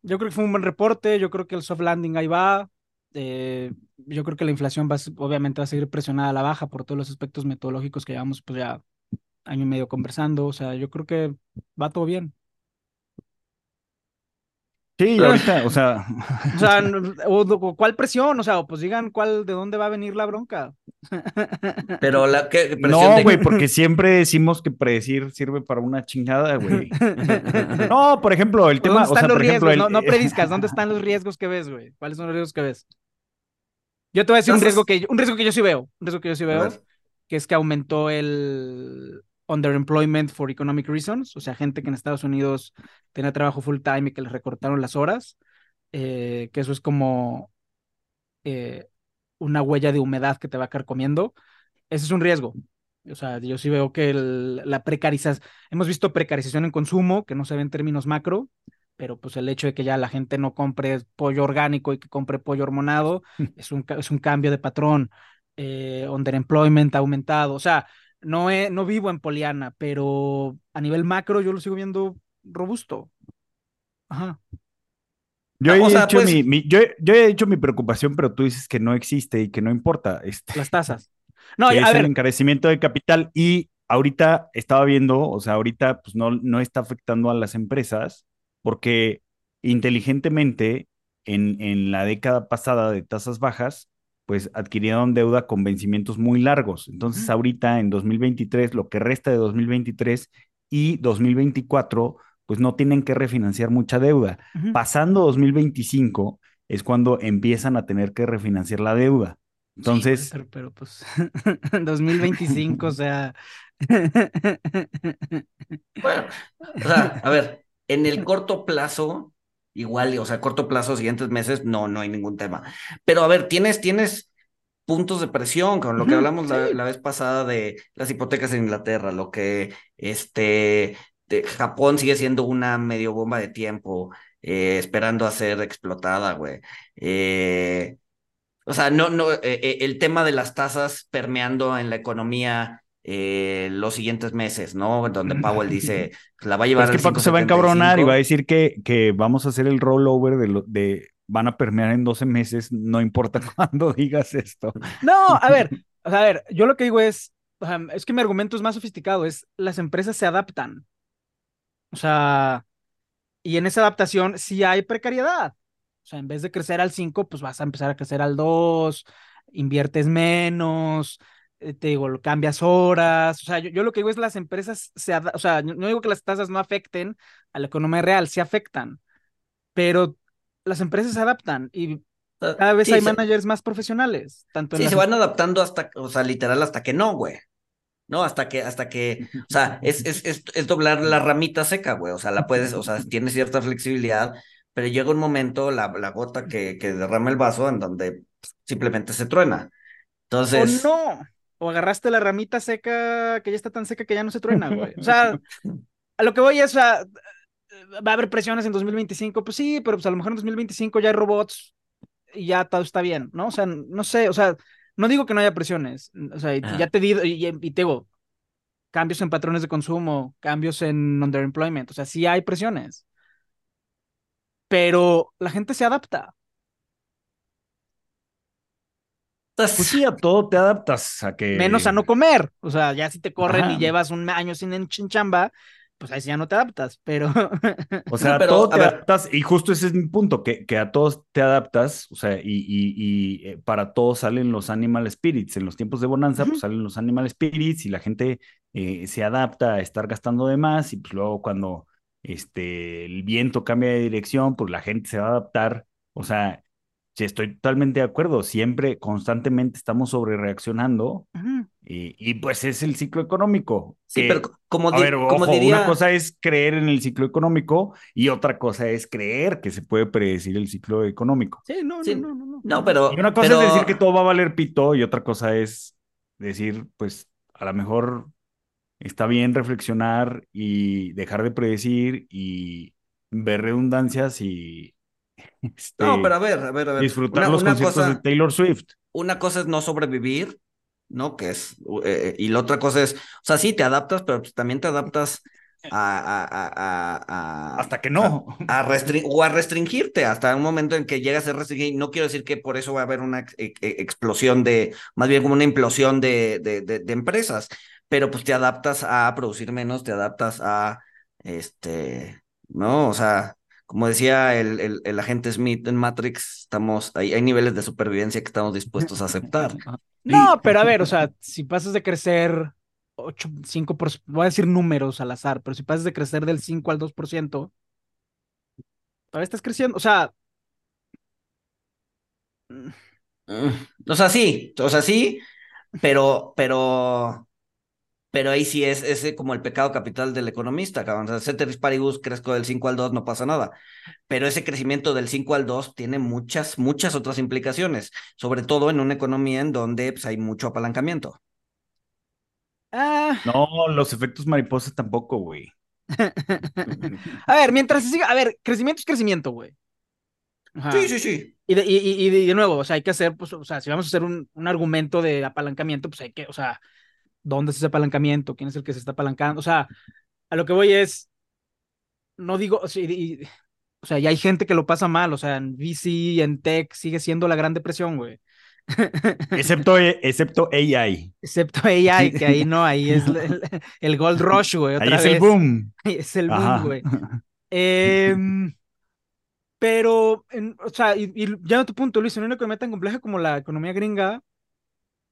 yo creo que fue un buen reporte, yo creo que el soft landing ahí va. Eh, yo creo que la inflación va, obviamente va a seguir presionada a la baja por todos los aspectos metodológicos que llevamos pues ya año y medio conversando. O sea, yo creo que va todo bien. Sí, ahorita, o sea. O sea, o, ¿cuál presión? O sea, pues digan cuál, de dónde va a venir la bronca. Pero la que No, güey, porque siempre decimos que predecir sirve para una chingada, güey. No, por ejemplo, el tema. ¿Dónde están los riesgos? No, no prediscas, ¿dónde están los riesgos que ves, güey? ¿Cuáles son los riesgos que ves? Yo te voy a decir un riesgo que un riesgo que yo sí veo. Un riesgo que yo sí veo. Que es que aumentó el underemployment for economic reasons, o sea, gente que en Estados Unidos tenía trabajo full time y que les recortaron las horas, eh, que eso es como eh, una huella de humedad que te va a quedar comiendo. Ese es un riesgo. O sea, yo sí veo que la precarización, hemos visto precarización en consumo, que no se ve en términos macro, pero pues el hecho de que ya la gente no compre pollo orgánico y que compre pollo hormonado es un, es un cambio de patrón. Eh, underemployment ha aumentado. O sea, no, no vivo en Poliana, pero a nivel macro yo lo sigo viendo robusto. Ajá. Yo, he dicho pues mi, yo, he dicho mi preocupación, pero tú dices que no existe y que no importa. Este, las tasas. No, es el encarecimiento de capital y ahorita estaba viendo, o sea, ahorita pues no, no está afectando a las empresas porque inteligentemente en, en la década pasada de tasas bajas pues adquirieron deuda con vencimientos muy largos. Entonces, ahorita en 2023, lo que resta de 2023 y 2024, pues no tienen que refinanciar mucha deuda. Pasando 2025 es cuando empiezan a tener que refinanciar la deuda. Entonces. pero, pero, pues 2025, o sea. bueno, o sea, a ver, en el corto plazo, igual, o sea, corto plazo, siguientes meses, no, no hay ningún tema. Pero a ver, tienes, tienes puntos de presión, con lo que hablamos la, vez pasada de las hipotecas en Inglaterra, lo que este de Japón sigue siendo una medio bomba de tiempo, eh, esperando a ser explotada, güey. Eh, o sea, no, no, eh, el tema de las tasas permeando en la economía eh, los siguientes meses, ¿no? Donde Powell dice, la va a llevar es que Paco se va a encabronar y va a decir que, que vamos a hacer el rollover de, lo, de van a permear en 12 meses, no importa cuándo digas esto. No, a ver, a ver, yo lo que digo es, es que mi argumento es más sofisticado, es las empresas se adaptan. O sea, y en esa adaptación sí hay precariedad. O sea, en vez de crecer al 5, pues vas a empezar a crecer al 2, inviertes menos, te digo, cambias horas. O sea, yo, lo que digo es las empresas se o sea, no digo que las tasas no afecten a la economía real, sí afectan, pero las empresas se adaptan y cada vez hay managers más profesionales. Tanto sí, se van adaptando hasta, o sea, literal hasta que no, güey. ¿no? Hasta que, hasta que, o sea, es, es, es, es doblar la ramita seca, güey, o sea, la puedes, o sea, tiene cierta flexibilidad, pero llega un momento, la, la gota que, que derrama el vaso, en donde simplemente se truena. Entonces... O no, o agarraste la ramita seca que ya está tan seca que ya no se truena, güey. O sea, a lo que voy es, o sea, va a haber presiones en 2025, pues sí, pero pues a lo mejor en 2025 ya hay robots y ya todo está bien, ¿no? O sea, no sé, o sea, no digo que no haya presiones, o sea, ya te digo, y, y, te digo, cambios en patrones de consumo, cambios en underemployment, o sea, sí hay presiones, pero la gente se adapta. Pues sí, a todo te adaptas a que. Menos a no comer. O sea, ya si te corren y llevas un año sin chamba, pues ahí sí ya no te adaptas, pero... O sea, a todo te adaptas, y justo ese es mi punto, que, que a todos te adaptas, o sea, y, y, eh, para todos salen los animal spirits, en los tiempos de bonanza, pues salen los animal spirits y la gente eh, se adapta a estar gastando de más, y pues luego cuando este, el viento cambia de dirección, pues la gente se va a adaptar, o sea, Sí, estoy totalmente de acuerdo. Siempre, constantemente estamos sobre reaccionando y, y, pues es el ciclo económico. Sí, pero como, a ver, como diría... una cosa es creer en el ciclo económico y otra cosa es creer que se puede predecir el ciclo económico. Sí, no, no, no, no, no. pero. Y una cosa es decir que todo va a valer pito y otra cosa es decir, pues a lo mejor está bien reflexionar y dejar de predecir y ver redundancias y este, no, pero a ver, a ver, a ver. Disfrutar los conciertos de Taylor Swift. Una cosa es no sobrevivir, ¿no? Que es, eh, y la otra cosa es, o sea, sí, te adaptas, pero pues también te adaptas a, a, hasta que no. A, o a restringirte hasta un momento en que llegas a restringir. No quiero decir que por eso va a haber una e, e, explosión de, más bien como una implosión de, de, de, empresas, pero pues te adaptas a producir menos, te adaptas a, este, ¿no? O sea, como decía el, el, agente Smith en Matrix, estamos, hay, hay niveles de supervivencia que estamos dispuestos a aceptar. No, pero a ver, o sea, si pasas de crecer 8, 5, por, voy a decir números al azar, pero si pasas de crecer del 5 al 2%, todavía estás creciendo, o sea... Mm, o sea, sí, o sea, sí, pero, pero, pero ahí sí es, ese como el pecado capital del economista, cabrón. O sea, ceteris paribus, crezco del 5 al 2, no pasa nada. Pero ese crecimiento del 5 al 2 tiene muchas, muchas otras implicaciones, sobre todo en una economía en donde pues, hay mucho apalancamiento. Ah. No, los efectos mariposas tampoco, güey. a ver, mientras se siga, a ver, crecimiento es crecimiento, güey. Sí, sí, sí. Y de, y, y de, nuevo, o sea, hay que hacer, pues, o sea, si vamos a hacer un, un argumento de apalancamiento, pues hay que, o sea, dónde es ese apalancamiento, quién es el que se está apalancando. O sea, a lo que voy es, no digo, o sea, ya hay gente que lo pasa mal, o sea, en VC, en tech, sigue siendo la gran depresión, güey. Excepto, excepto AI. Excepto AI, que ahí no, ahí es el, Gold Rush, güey. ahí es el boom. Ahí es el boom, güey. Em, pero, o sea, y, ya a tu punto, Luis, en una economía tan compleja como la economía gringa,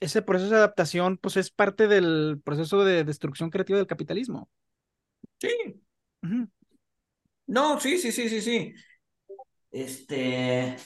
ese proceso de adaptación, pues es parte del proceso de destrucción creativa del capitalismo. Sí. No, sí, sí, sí, sí, sí. Este.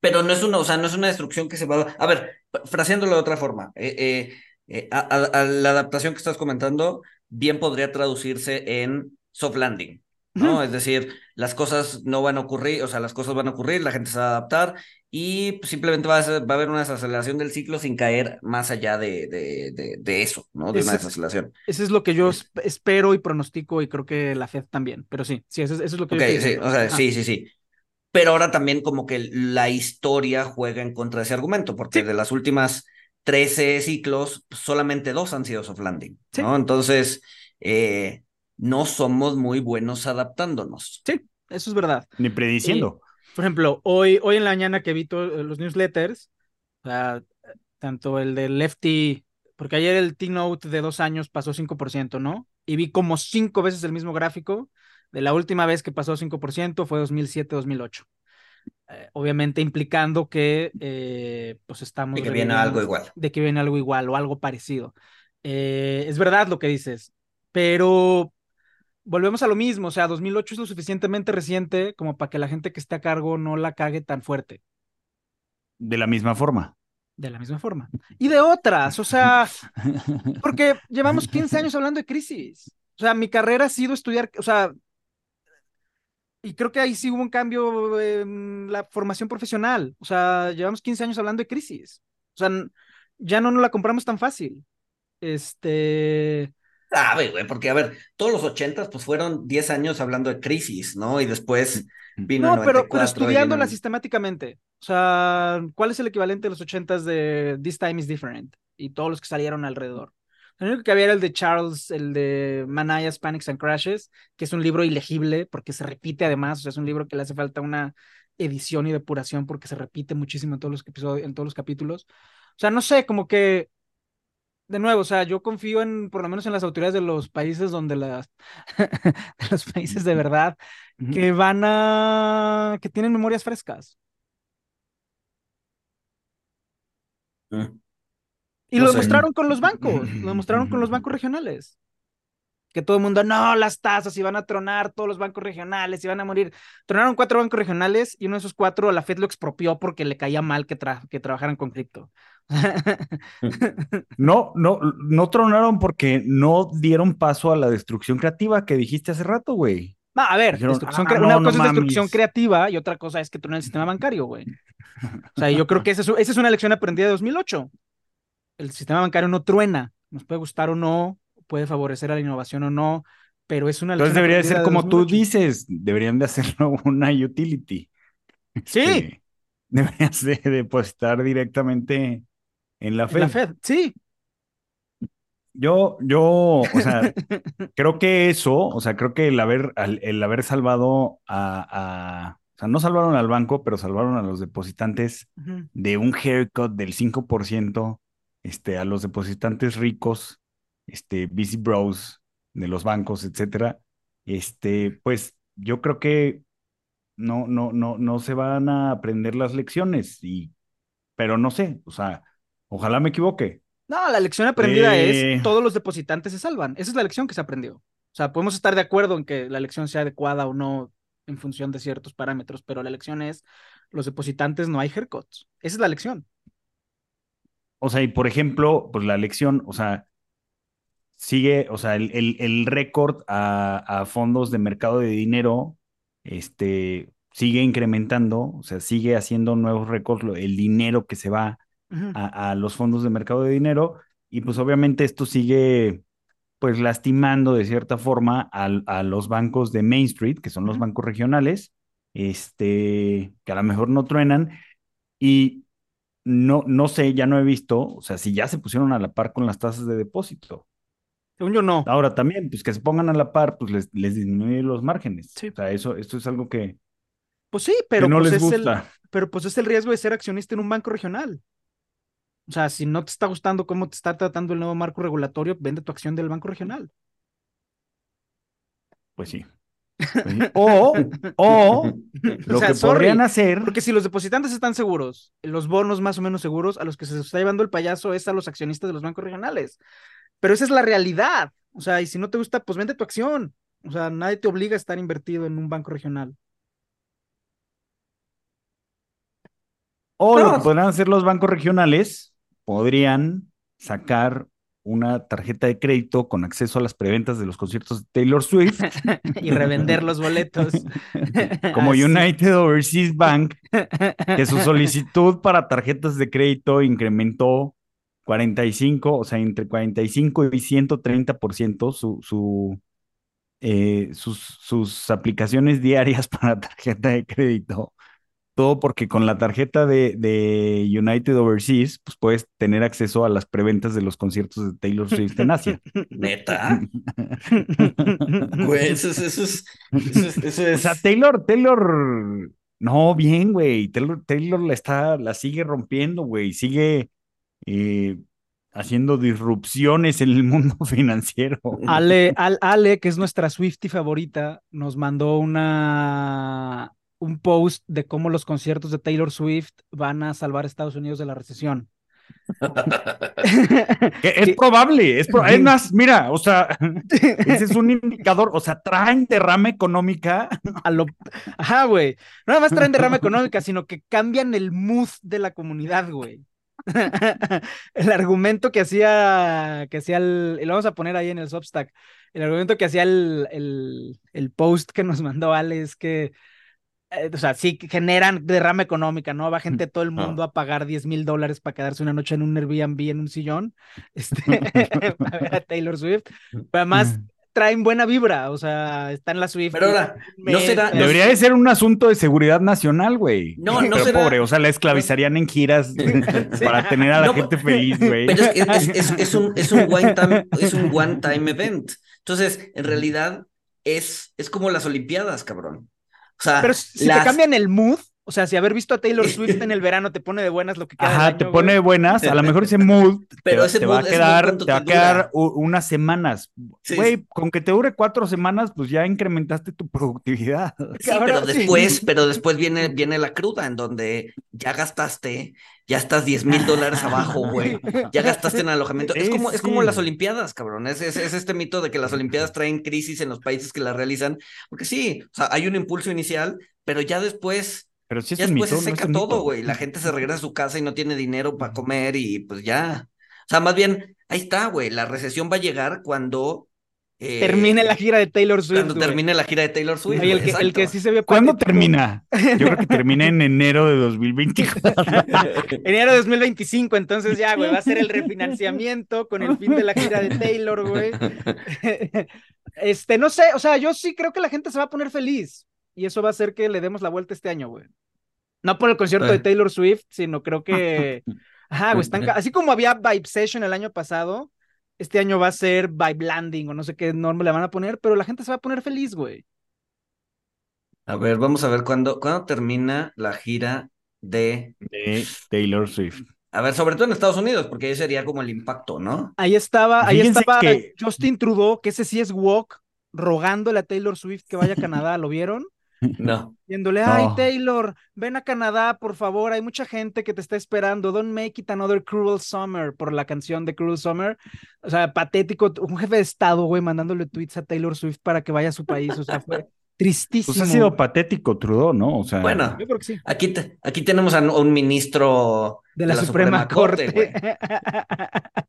Pero no es una, o sea, no es una destrucción que se va a. A ver, fraseándolo de otra forma. Eh, eh, eh, a, la adaptación que estás comentando, bien podría traducirse en soft landing. ¿no? Es decir, las cosas no van a ocurrir, o sea, las cosas van a ocurrir, la gente se va a adaptar y pues, simplemente va a, va a, haber una desaceleración del ciclo sin caer más allá de, de, de, eso, ¿no? De una desaceleración. Eso es lo que yo espero y pronostico y creo que la Fed también, pero sí, sí, eso, es lo que yo sí, o sea, sí, sí, sí. Pero ahora también como que la historia juega en contra de ese argumento, porque de las últimas 13 ciclos, solamente dos han sido soft landing, ¿no? Entonces, eh, no somos muy buenos adaptándonos. Sí, eso es verdad. Ni prediciendo. Por ejemplo, hoy, hoy en la mañana que vi todos los newsletters, o sea, tanto el de Lefty, porque ayer el T-Note de dos años pasó 5%, ¿no? Y vi como cinco veces el mismo gráfico. De la última vez que pasó 5% fue 2007-2008. Eh, obviamente implicando que eh, pues estamos... De que viene algo igual. De que viene algo igual o algo parecido. Eh, es verdad lo que dices, pero volvemos a lo mismo, o sea, 2008 es lo suficientemente reciente como para que la gente que esté a cargo no la cague tan fuerte. De la misma forma. De la misma forma. Y de otras, o sea, porque llevamos 15 años hablando de crisis. O sea, mi carrera ha sido estudiar, o sea, y creo que ahí sí hubo un cambio en la formación profesional. O sea, llevamos 15 años hablando de crisis. O sea, ya no nos la compramos tan fácil. Este. Sabe, güey, porque a ver, todos los ochentas pues fueron 10 años hablando de crisis, ¿no? Y después vino No, pero, pero estudiándola sistemáticamente. O sea, ¿cuál es el equivalente de los ochentas de This Time is Different? Y todos los que salieron alrededor. El único que había era el de Charles, el de Manayas, Panics and Crashes, que es un libro ilegible porque se repite además, o sea, es un libro que le hace falta una edición y depuración porque se repite muchísimo en todos los episodios, en todos los capítulos. O sea, no sé, como que de nuevo, o sea, yo confío en, por lo menos en las autoridades de los países donde las, de los países de verdad, que van a, que tienen memorias frescas. Mm. Y lo demostraron con los bancos, lo demostraron con los bancos regionales. Que todo el mundo, no, las tasas iban a tronar, todos los bancos regionales iban a morir. Tronaron cuatro bancos regionales y uno de esos cuatro la Fed lo expropió porque le caía mal que, que trabajaran con cripto. no, no, no tronaron porque no dieron paso a la destrucción creativa que dijiste hace rato, güey. a ver, ah, una cosa es destrucción creativa y otra cosa es que tronen el sistema bancario, güey. O sea, yo creo que esa es, esa es una lección aprendida de 2008 el sistema bancario no truena, nos puede gustar o no, puede favorecer a la innovación o no, pero es una... Entonces debería ser como tú dices, deberían de hacerlo una utility. Sí. Este, deberías de depositar directamente en la Fed. la Fed, sí. Yo, yo, o sea, creo que eso, o sea, creo que el haber, el haber salvado a, o sea, no salvaron al banco, pero salvaron a los depositantes de un haircut del 5% este, a los depositantes ricos, este, busy bros de los bancos, etcétera, este, pues yo creo que no, no, no, no se van a aprender las lecciones, y, pero no sé, o sea, ojalá me equivoque. No, la lección aprendida es eh. todos los depositantes se salvan. Esa es la lección que se aprendió. O sea, podemos estar de acuerdo en que la lección sea adecuada o no en función de ciertos parámetros, pero la lección es los depositantes no hay haircuts. Esa es la lección. O sea, y por ejemplo, pues la elección, o sea, sigue, o sea, el, el, récord a, fondos de mercado de dinero, este, sigue incrementando, o sea, sigue haciendo nuevos récords, el dinero que se va a, los fondos de mercado de dinero, y pues obviamente esto sigue, pues, lastimando de cierta forma a, los bancos de Main Street, que son los bancos regionales, este, que a lo mejor no truenan, y no, no sé, ya no he visto, o sea, si ya se pusieron a la par con las tasas de depósito. Según yo no. Ahora también, pues que se pongan a la par, pues les, les disminuye los márgenes. Sí. O sea, eso, esto es algo que. Pues sí, pero no pues les gusta. El, pero pues es el riesgo de ser accionista en un banco regional. O sea, si no te está gustando cómo te está tratando el nuevo marco regulatorio, vende tu acción del banco regional. Pues sí. O, o lo que podrían hacer. Porque si los depositantes están seguros, los bonos más o menos seguros, a los que se está llevando el payaso es a los accionistas de los bancos regionales. Pero esa es la realidad. O sea, y si no te gusta, pues vende tu acción. O sea, nadie te obliga a estar invertido en un banco regional. O lo que podrían hacer los bancos regionales, podrían sacar una tarjeta de crédito con acceso a las preventas de los conciertos de Taylor Swift. y revender los boletos. Como United Overseas Bank, que su solicitud para tarjetas de crédito incrementó 45, o sea, entre 45 y 130% su, su, eh, sus, sus aplicaciones diarias para tarjeta de crédito. Todo porque con la tarjeta de, de United Overseas, pues puedes tener acceso a las preventas de los conciertos de Taylor Swift en Asia. ¿Neta? Güey, eso es, eso es, eso es, eso O sea, Taylor, Taylor, no, bien, güey. Taylor, Taylor la está, la sigue rompiendo, güey. Sigue eh, haciendo disrupciones en el mundo financiero. Ale, Al- Ale, que es nuestra Swiftie favorita, nos mandó una un post de cómo los conciertos de Taylor Swift van a salvar a Estados Unidos de la recesión. Que es probable, es, pro- es más, mira, o sea, ese es un indicador, o sea, traen derrama económica. a lo... Ajá, güey. No nada más traen derrama económica, sino que cambian el mood de la comunidad, güey. El argumento que hacía, que hacía el, y lo vamos a poner ahí en el Substack, el argumento que hacía el, el, el post que nos mandó Ale es que, eh, o sea, sí que generan derrama económica, ¿no? Va gente de todo el mundo a pagar 10 mil dólares para quedarse una noche en un Airbnb en un sillón, este, para ver a Taylor Swift, pero además traen buena vibra, o sea, está en la Swift. Pero ahora, ¿no será- no Debería de ser un asunto de seguridad nacional, güey. No, no Pero será- pobre, o sea, la esclavizarían en giras para tener a la No, gente feliz, güey. Pero es, es, es- es un, es un one time, es un one time event. Entonces, en realidad, es, es como las Olimpiadas, cabrón. O sea, Pero si las- te cambian el mood, o sea, si haber visto a Taylor Swift en el verano te pone de buenas lo que queda Ajá, año, te güey. pone de buenas, a lo mejor ese mood Pero te, ese te va a mood- ese mood, quedar, ¿cuánto te va a quedar unas semanas. Sí, Güey, sí. con que te dure cuatro semanas, pues ya incrementaste tu productividad. Sí, Cabrón, pero sí. después, pero después viene, viene la cruda, en donde ya gastaste, ya estás 10 mil dólares abajo, güey. Ya gastaste en alojamiento. Es Sí, como, es como sí. las Olimpiadas, cabrón. Es, es, es este mito de que las Olimpiadas traen crisis en los países que las realizan. Porque sí, o sea, hay un impulso inicial, pero ya después, Pero sí es ya un después mito, se no es seca todo, güey. La gente se regresa a su casa y no tiene dinero para comer y pues ya. O sea, más bien, ahí está, güey. La recesión va a llegar cuando eh, Termine la gira de Taylor Swift. Cuando güey. termine la gira de Taylor Swift. El, que, el que sí se ve ¿Cuándo termina? Yo creo que termina en enero de 2024. Enero de 2025, entonces ya, güey, va a ser el refinanciamiento con el fin de la gira de Taylor, güey. Este, no sé, o sea, yo sí creo que la gente se va a poner feliz y eso va a hacer que le demos la vuelta este año, güey. No por el concierto de. Taylor Swift, sino creo que, ajá, güey, están, así como había Vibe Session el año pasado, este año va a ser Vibe Landing o no sé qué nombre le van a poner, pero la gente se va a poner feliz, güey. A ver, vamos a ver cuándo, cuándo termina la gira de. De Taylor Swift. A ver, sobre todo en Estados Unidos, porque ahí sería como el impacto, ¿no? Ahí estaba, ahí Fíjense estaba que- Justin Trudeau, que ese sí es walk, rogándole a Taylor Swift que vaya a Canadá, ¿lo vieron? No. Diciéndole, ay. Taylor, ven a Canadá, por favor, hay mucha gente que te está esperando, don't make it another cruel summer, por la canción de Cruel Summer. O sea, patético, un jefe de estado, güey, mandándole tweets a Taylor Swift para que vaya a su país, o sea, fue tristísimo. Pues ha sido patético Trudeau, ¿no? O sea, Bueno, Yo creo que sí. aquí, te- aquí tenemos a un ministro De la, Suprema, Corte. güey.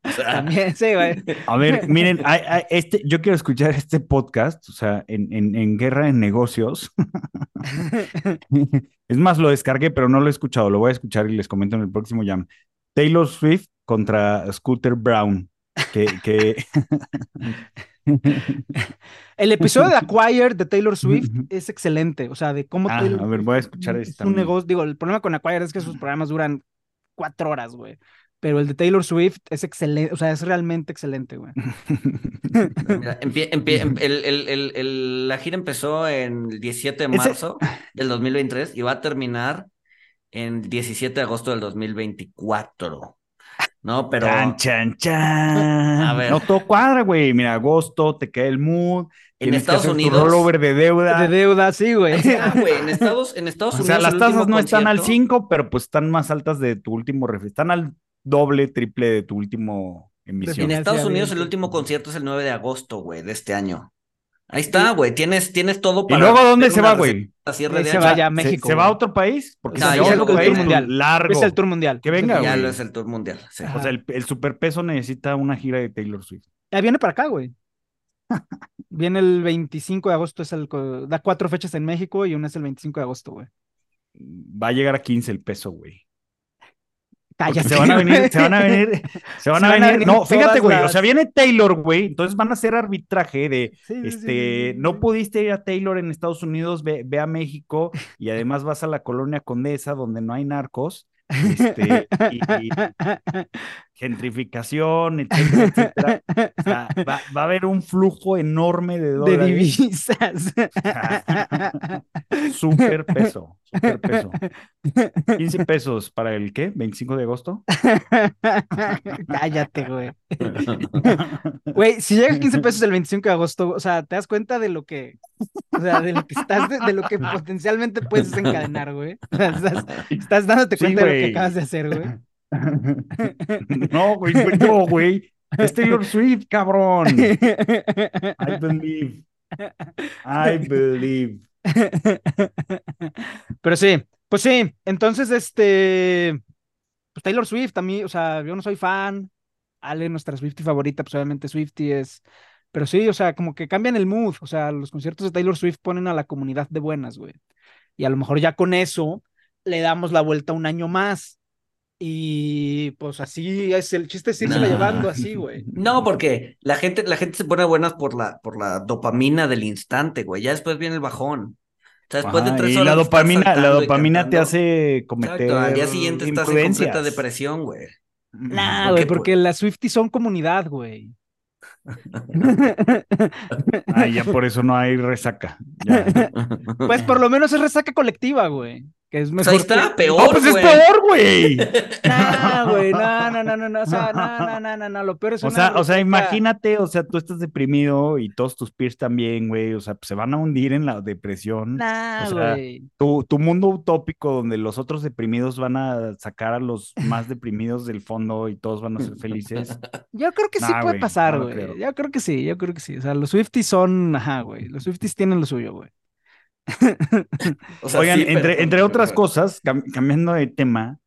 O sea, También, sí, güey. a ver, miren, hay- hay- este, yo quiero escuchar este podcast, o sea, en, en, en Guerra en Negocios. es más, lo descargué, pero no lo he escuchado. Lo voy a escuchar y les comento en el próximo jam. Taylor Swift contra Scooter Brown. Que, que... El episodio de Acquired de Taylor Swift es excelente, o sea, de cómo Ah, Taylor a ver, voy a es escuchar un- ese es un negocio, digo, el problema con Acquired es que sus programas duran cuatro horas, güey, pero el de Taylor Swift es excelente, o sea, es realmente excelente, güey. mira, empie- empie- em- el- el- el- el- la gira empezó en el 17 de Ese- marzo del 2023 y va a terminar en 17 de agosto del 2024. ¿No? Pero. Chan, chan, chan. A ver. No todo cuadra, güey. Mira, agosto, te cae el mood. En tienes que Estados hacer tu Unidos. rollover de deuda. De deuda, sí, güey. Ah, güey, en Estados, en Estados o Unidos. sea, las tasas no están al concierto- 5, pero pues están más altas de tu último ref. Están al doble, triple de tu último emisión. En Estados Unidos el último concierto es el 9 de agosto, güey, de este año. Ahí está, güey, tienes, tienes todo ¿Y para luego a dónde se va, güey? receta a cierre Ahí de se va ya a ¿Se- México, ¿Se, va a otro país? Porque No, se ya país el pues, mundial. largo. Es el tour mundial. Que venga, Ya lo es el tour mundial. sí. O sea, el, el superpeso necesita una gira de Taylor Swift. Ya viene para acá, güey. Viene el 25 de agosto, es el, da cuatro fechas en México y una es el 25 de agosto, güey. Va a llegar a 15 el peso, güey. Cállate. Se van a venir, se van a venir, se van, a, venir. No, fíjate, güey. O sea, viene Taylor, güey. Entonces van a hacer arbitraje de, este, no pudiste ir a Taylor en Estados Unidos, ve, ve, a México y además vas a la colonia Condesa donde no hay narcos. Este, y, gentrificación, etcétera, etcétera. O sea, va, va, a haber un flujo enorme de dólares. De divisas. Súper peso, súper peso. 15 pesos para el qué? ¿25 de agosto? Cállate, güey. Güey, si llega 15 pesos el 25 de agosto, o sea, te das cuenta de lo que, o sea, de lo que estás, de, lo que potencialmente puedes desencadenar, güey. O sea, estás, estás, dándote cuenta Sí, de lo que acabas de hacer, güey. No, güey, güey, no, güey. Es Taylor Swift, cabrón. I believe. I believe. Pero sí, pues sí, entonces este, pues Taylor Swift a mí, o sea, yo no soy fan, Ale, nuestra Swiftie favorita, pues obviamente Swiftie es, pero sí, o sea, como que cambian el mood, o sea, los conciertos de Taylor Swift ponen a la comunidad de buenas, güey, y a lo mejor ya con eso le damos la vuelta un año más, y pues así es, el chiste es irse Nah. llevando así, güey. No, porque la gente, la gente se pone buenas por la, por la dopamina del instante, güey. Ya después viene el bajón. O sea, después de tres y horas la de estar dopamina, la y dopamina te hace cometer Exacto, al día siguiente estás en completa depresión, güey. Nah, ¿Por güey, porque las Swifties son comunidad, güey. Ay, ya por eso no hay resaca. Ya. Pues por lo menos es resaca colectiva, güey. Que es Pues mejor. ahí está, que- peor, ¡No, pues es güey. peor, güey! No, güey, no, no, no, no, no, o sea, no, no, no, no, no, lo peor es O sea, o sea, imagínate, o sea, tú estás deprimido y todos tus peers también, güey, o sea, pues se van a hundir en la depresión. Nah, o sea, güey. Tu, tu mundo utópico donde los otros deprimidos van a sacar a los más deprimidos del fondo y todos van a ser felices. Yo creo que sí Nah, puede güey, pasar, no güey. creo. Yo creo que sí, yo creo que sí. O sea, los Swifties son, ajá, güey. Los Swifties tienen lo suyo, güey. O sea, Oigan, sí, pero- entre, otras cosas, cam- cambiando de tema,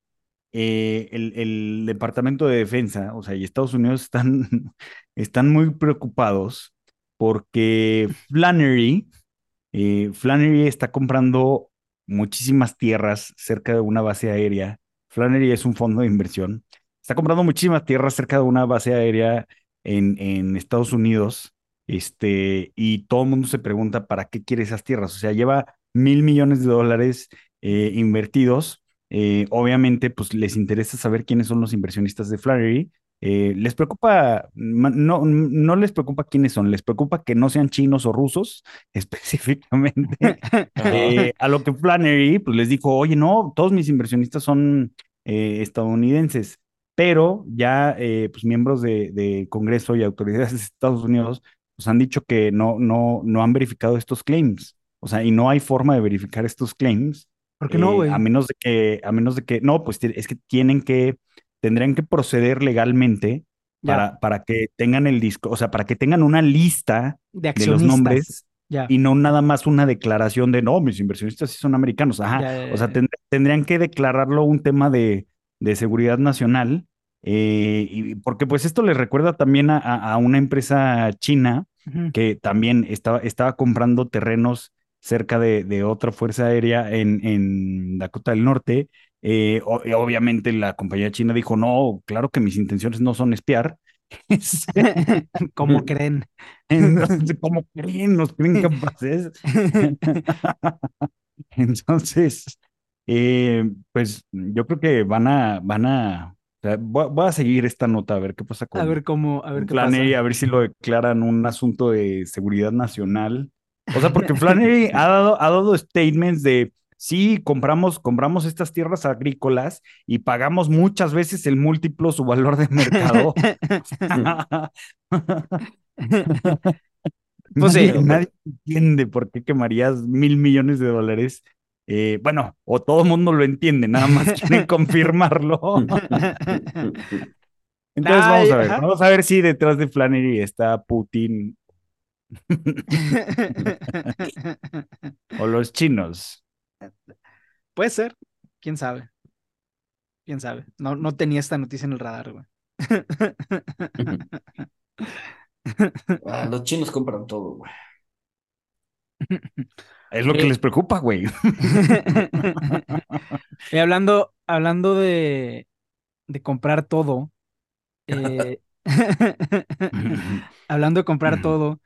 eh, el, el Departamento de Defensa, o sea, y Estados Unidos están, están muy preocupados porque Flannery, eh, Flannery está comprando muchísimas tierras cerca de una base aérea. Flannery es un fondo de inversión. Está comprando muchísimas tierras cerca de una base aérea en, en Estados Unidos. Este, y todo el mundo se pregunta para qué quiere esas tierras. O sea, lleva mil millones de dólares eh, invertidos. Eh, obviamente, pues les interesa saber quiénes son los inversionistas de Flannery. Eh, les preocupa, no, no les preocupa quiénes son, les preocupa que no sean chinos o rusos específicamente. Eh, a lo que Flannery pues les dijo, oye, no, todos mis inversionistas son estadounidenses, pero ya pues miembros de Congreso y autoridades de Estados Unidos pues han dicho que no, no, no han verificado estos claims. O sea, y no hay forma de verificar estos claims. ¿Por qué no, eh, güey? a menos de que, a menos de que, no, pues es que tienen que, tendrían que proceder legalmente para, para que tengan el disco, o sea, para que tengan una lista De de los nombres y no nada más una declaración de no, mis inversionistas sí son americanos. Ajá. O sea, tend- tendrían que declararlo un tema de, de seguridad nacional, eh, y porque pues esto les recuerda también a, a- una empresa china que también estaba, estaba comprando terrenos cerca de, de otra fuerza aérea en, en Dakota del Norte. Eh, o- obviamente la compañía china dijo, no, claro que mis intenciones no son espiar. Este, ¿Cómo creen? ¿Cómo creen? ¿Nos creen capaces? Entonces, eh, pues yo creo que van a, van a, sea, voy, voy a seguir esta nota a ver qué pasa con A ver cómo, a ver qué Flannery, pasa. a ver si lo declaran un asunto de seguridad nacional. O sea, porque Flannery ha dado, ha dado statements de sí, compramos, compramos estas tierras agrícolas y pagamos muchas veces el múltiplo su valor de mercado. Pues sí. Nadie, nadie entiende por qué quemarías mil millones de dólares. Eh, bueno, o todo el mundo lo entiende, nada más quieren confirmarlo. Entonces vamos a ver, ajá. vamos a ver si detrás de Flannery está Putin o los chinos. Puede ser, quién sabe. Quién sabe. No, no tenía esta noticia en el radar, güey. Ah, los chinos compran todo, güey. Es lo que Eh. les preocupa, güey. y hablando, hablando de, de comprar todo, eh, hablando de comprar todo,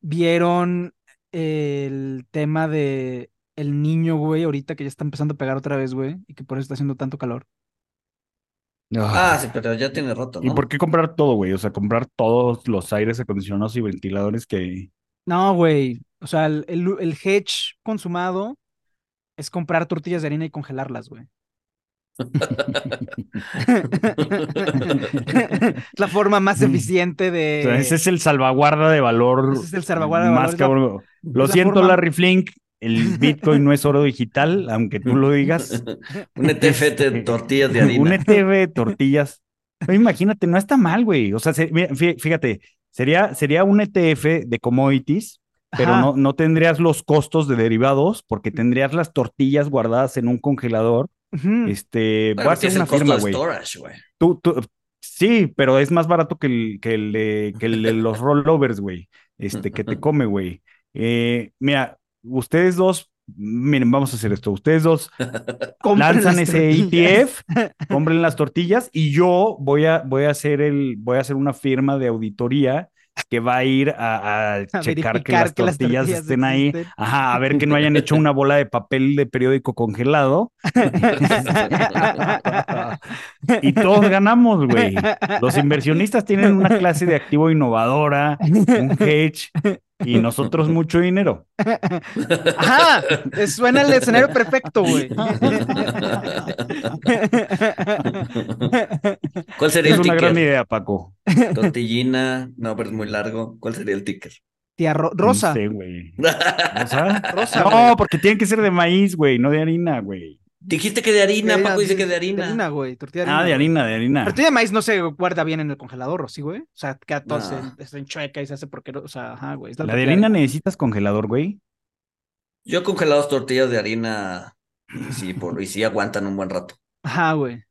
vieron el tema de el niño, güey, ahorita que ya está empezando a pegar otra vez, güey, y que por eso está haciendo tanto calor. Ah, sí, pero ya tiene roto, ¿Y ¿no? por qué comprar todo, güey? O sea, comprar todos los aires acondicionados y ventiladores que... No, güey. O sea, el, el, el hedge consumado es comprar tortillas de harina y congelarlas, güey. la forma más eficiente de. O sea, ese es el salvaguarda de valor. Ese es el salvaguarda de más valor. cabrón. Lo la siento, forma- Larry Flink. El Bitcoin no es oro digital, aunque tú lo digas. Un ETF de tortillas de harina. Un ETF de tortillas. Imagínate, no está mal, güey. O sea, se- fíjate, sería, sería un ETF de commodities, pero Ajá. no, no tendrías los costos de derivados porque tendrías las tortillas guardadas en un congelador. Ujú. Este, voy Bueno, a hacer tienes una firma, de güey. storage, güey. Tú, tú, sí, pero es más barato que el, que el, de, que el de los rollovers, güey. Este, que te come, güey. Eh, mira, ustedes dos, miren, vamos a hacer esto. Ustedes dos lanzan ese. ETF, compren las tortillas y yo voy a, voy a hacer el, voy a hacer una firma de auditoría que va a ir a, a checar que las que las tortillas estén ahí. Ajá, a ver que no hayan hecho una bola de papel de periódico congelado. Y todos ganamos, güey. Los inversionistas tienen una clase de activo innovadora, un hedge, y nosotros mucho dinero. Ajá, suena el escenario perfecto, güey. ¿Cuál sería Es el una gran ticker? idea, Paco. Tortillina, no, pero es muy largo. ¿Cuál sería el ticker? Tía Ro- Rosa. No sé, güey. ¿Rosa? Rosa, No, porque tiene que ser de maíz, güey, no de harina, güey. Dijiste que de harina, Paco dice de- que de harina. güey. Tortilla de harina. Ah, de harina, de harina. Tortilla de maíz no se guarda bien en el congelador, ¿o sí, güey? O sea, queda todo No. se, se enchueca y se hace porque, o sea, ajá, güey. La de harina necesitas congelador, güey. Yo he congelado tortillas de harina y sí, por, y sí aguantan un buen rato. Ajá, güey.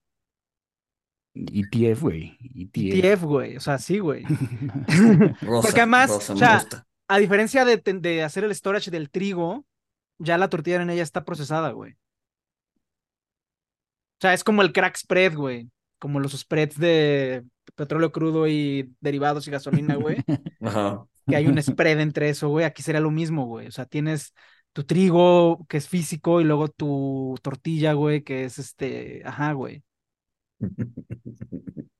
ETF, güey. ETF. ETF, güey. O sea, sí, güey. Rosa, Porque además, rosa, o me sea, gusta. A diferencia de, de hacer el storage del trigo, ya la tortilla en ella está procesada, güey. O sea, es como el crack spread, güey. Como los spreads de petróleo crudo y derivados y gasolina, güey. Ajá. que hay un spread entre eso, güey. Aquí sería lo mismo, güey. O sea, tienes tu trigo, que es físico, y luego tu tortilla, güey, que es este, ajá, güey.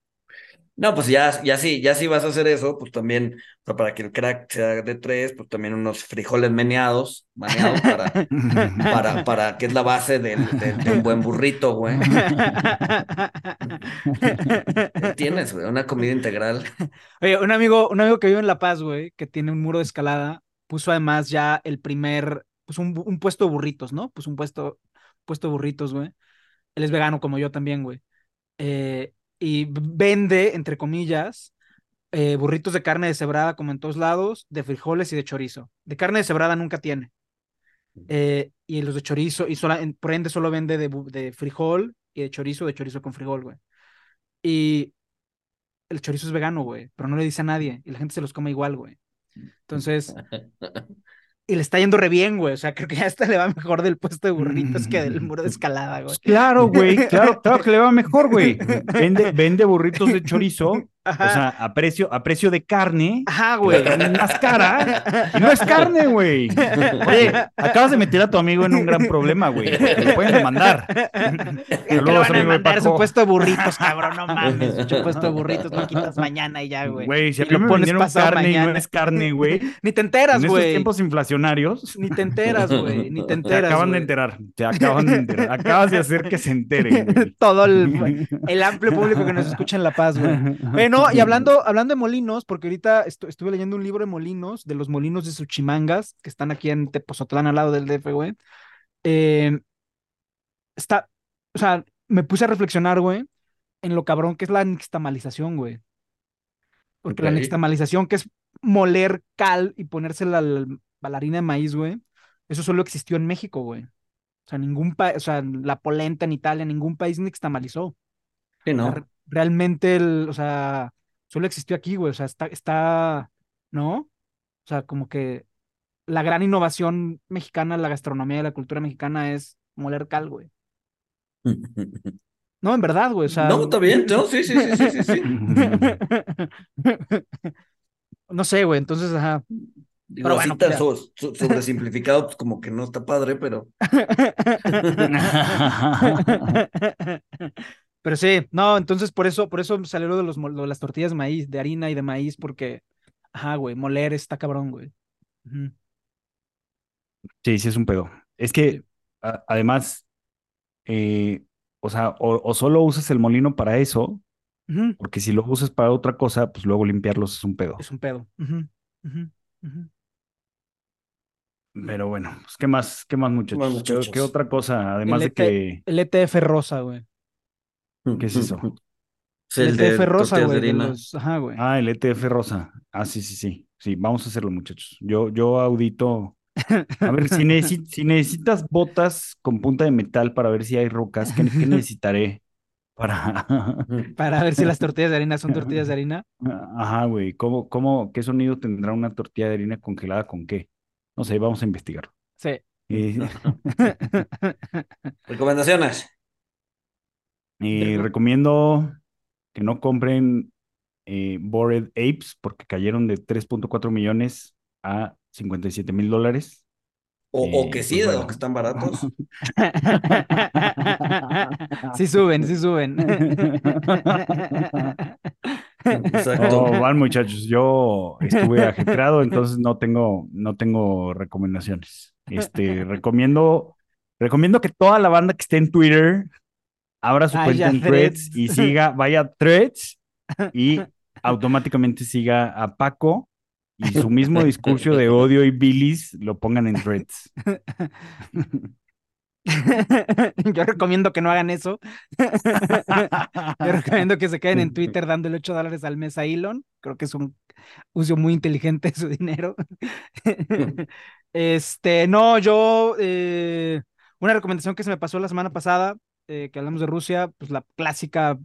No, pues ya, ya sí, ya si vas a hacer eso, pues también, para que el crack sea de tres, pues también unos frijoles meneados, maneados para, para, para, que es la base del, buen burrito, güey. Tienes, güey, una comida integral. Oye, un amigo, un amigo que vive en La Paz, güey, que tiene un muro de escalada, puso además ya el primer, pues un, un puesto de burritos, ¿no? Pues un puesto, puesto de burritos, güey. Él es vegano como yo también, güey. Eh, y vende, entre comillas, eh, burritos de carne deshebrada como en todos lados, de frijoles y de chorizo. De carne deshebrada nunca tiene. Eh, y los de chorizo, y sola- por ende solo vende de, de frijol y de chorizo, de chorizo con frijol, güey. Y el chorizo es vegano, güey, pero no le dice a nadie y la gente se los come igual, güey. Entonces, y le está yendo re bien, güey. O sea, creo que ya hasta le va mejor del puesto de burritos que del muro de escalada, güey. Claro, güey, claro, claro que le va mejor, güey. Vende, vende burritos de chorizo, o sea, a precio, a precio de carne, Ajá, güey. carne más cara, y no es carne, güey. Oye, acabas de meter a tu amigo en un gran problema, güey. Te pueden demandar. Que lo van a mandar su puesto de burritos, cabrón, no mames. Su puesto de burritos lo quitas mañana y ya, güey. Güey, si a mí me pasado carne y no es carne, güey. Ni te enteras, En estos güey. tiempos inflacionarios, Ni te enteras, güey. Ni te te enteras. acaban de güey. enterar, te acaban de enterar. Acabas de hacer que se enteren, güey. Todo el, el amplio público que nos escucha en La Paz, güey. Bueno, y hablando, hablando de molinos, porque ahorita estu- estuve leyendo un libro de molinos, de los molinos de Suchimangas, que están aquí en Tepozotlán al lado del DF, güey. Eh, está, o sea, me puse a reflexionar, güey, en lo cabrón que es la nixtamalización, güey. Porque la nixtamalización, que es moler cal y ponérsela al- a la harina de maíz, güey, eso solo existió en México, güey. O sea, ningún país, o sea, la polenta en Italia, ningún país nixtamalizó. Sí, ¿no? Realmente, el, o sea, solo existió aquí, güey. O sea, está, está, ¿no? O sea, como que la gran innovación mexicana, la gastronomía y la cultura mexicana es moler cal, güey. No, en verdad, güey. O sea, No, está bien, no, sí, sí, sí, sí, sí, sí. no sé, güey. Entonces, ajá. Digo, Pero bueno, so- so- sobresimplificado, pues como que no está padre, pero Pero sí, no, entonces por eso, por eso salió lo de, los, lo de las tortillas de maíz, de harina y de maíz, porque, ajá, güey, moler está cabrón, güey. Ujú. Sí, sí es un pedo. Es que a- además, eh, o sea, o, o solo usas el molino para eso, porque si lo usas para otra cosa, pues luego limpiarlos es un pedo. Es un pedo. Pero bueno, pues ¿qué más, qué más muchachos? más, ¿Qué- muchachos? ¿Qué, otra cosa? Además El de que, El ETF rosa, güey. ¿Qué es eso? Es El el de ETF rosa, tortillas de güey. de harina. los- Ajá, güey. Ah, el ETF rosa. Ah, sí, sí, sí. Sí, vamos a hacerlo, muchachos. Yo, yo audito. A ver, si, necesi- si necesitas botas con punta de metal para ver si hay rocas, ¿qué, qué necesitaré para... Para ver si las tortillas de harina son tortillas de harina. Ajá, güey. ¿Cómo, cómo, qué sonido tendrá una tortilla de harina congelada con qué? No sé, vamos a investigar. Sí. Eh, Recomendaciones. Eh, recomiendo que no compren eh, Bored Apes porque cayeron de 3.4 millones a 57 mil dólares. O, o Eh, que pues sí, dado bueno. que están baratos. Sí suben, sí suben. Exacto. Oh, van muchachos, yo estuve ajetreado, entonces no tengo, no tengo recomendaciones. Este, recomiendo, recomiendo que toda la banda que esté en Twitter abra su Ah, cuenta en Threads Threads. y siga, vaya a Threads y automáticamente siga a Paco y su mismo discurso de odio y bilis lo pongan en Threads. Yo recomiendo que no hagan eso. Yo recomiendo que se queden en Twitter dándole 8 dólares al mes a Elon. Creo que es un uso muy inteligente de su dinero. Este, no, yo, eh, una recomendación que se me pasó la semana pasada, eh, que hablamos de Rusia, pues la clásica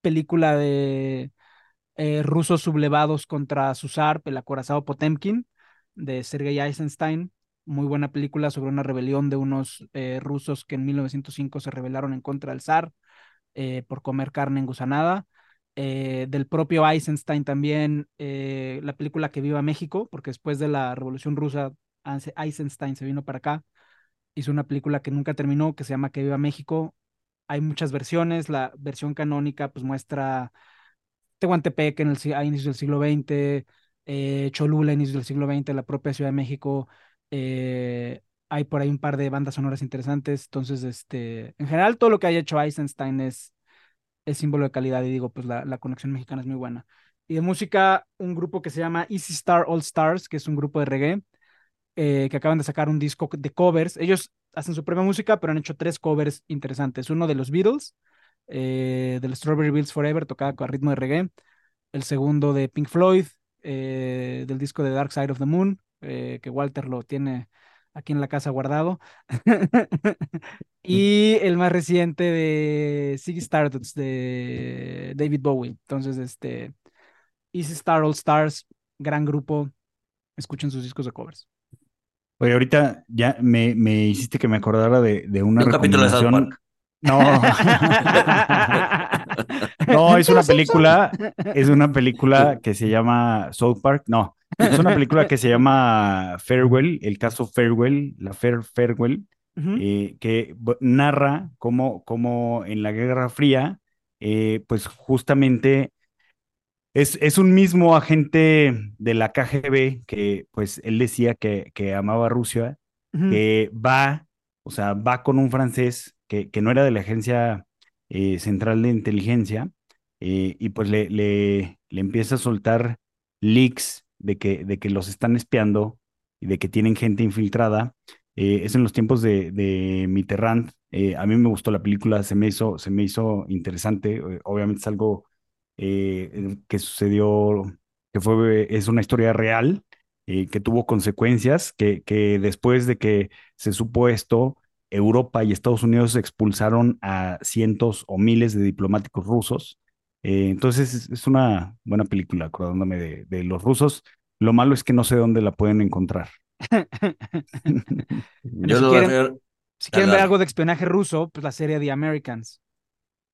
película de eh, rusos sublevados contra su zar, el acorazado Potemkin, de Sergei Eisenstein. Muy buena película sobre una rebelión de unos eh, rusos que en 1905 se rebelaron en contra del zar por comer carne engusanada. Del propio Eisenstein también, la película Que Viva México, porque después de la Revolución Rusa, Eisenstein se vino para acá, hizo una película que nunca terminó, que se llama Que Viva México. Hay muchas versiones, la versión canónica pues muestra Tehuantepec en el, a inicios del siglo XX, eh, Cholula a inicios del siglo XX, la propia Ciudad de México. eh, hay por ahí un par de bandas sonoras interesantes. Entonces, este, en general, todo lo que haya hecho Eisenstein es, es símbolo de calidad y digo, pues la, la conexión mexicana es muy buena. Y de música, un grupo que se llama Easy Star All Stars, que es un grupo de reggae, eh, que acaban de sacar un disco de covers. Ellos hacen su propia música, pero han hecho tres covers interesantes. Uno de los Beatles, eh, del Strawberry Fields Forever, tocada con ritmo de reggae. El segundo de Pink Floyd, eh, del disco de Dark Side of the Moon, eh, que Walter lo tiene aquí en la casa guardado. y el más reciente de Ziggy Stardust, de David Bowie. Entonces, este, Easy Star All Stars, gran grupo. Escuchen sus discos de covers. Oye, ahorita ya me, me hiciste que me acordara de, de una Un capítulo de South. Park. No, no, es una película, es una película que se llama South Park. No, es una película que se llama Farewell, el caso Farewell, la Fair Farewell, eh, que narra cómo, cómo en la Guerra Fría, eh, pues justamente es, es un mismo agente de la KGB que, pues, él decía que, que amaba a Rusia, que va, o sea, va con un francés que, que no era de la Agencia eh, Central de Inteligencia, eh, y pues le, le, le empieza a soltar leaks de que, de que los están espiando y de que tienen gente infiltrada. Eh, es en los tiempos de, de Mitterrand. A mí me gustó la película, se me hizo, se me hizo interesante. obviamente es algo eh, que sucedió, que fue, es una historia real, eh, que tuvo consecuencias, que, que después de que se supo esto, Europa y Estados Unidos expulsaron a cientos o miles de diplomáticos rusos. Eh, entonces es, una buena película, acordándome de, de los rusos. Lo malo es que no sé dónde la pueden encontrar. Yo si lo voy a quieren- ver. Si quieren ver algo de espionaje ruso, pues la serie The Americans.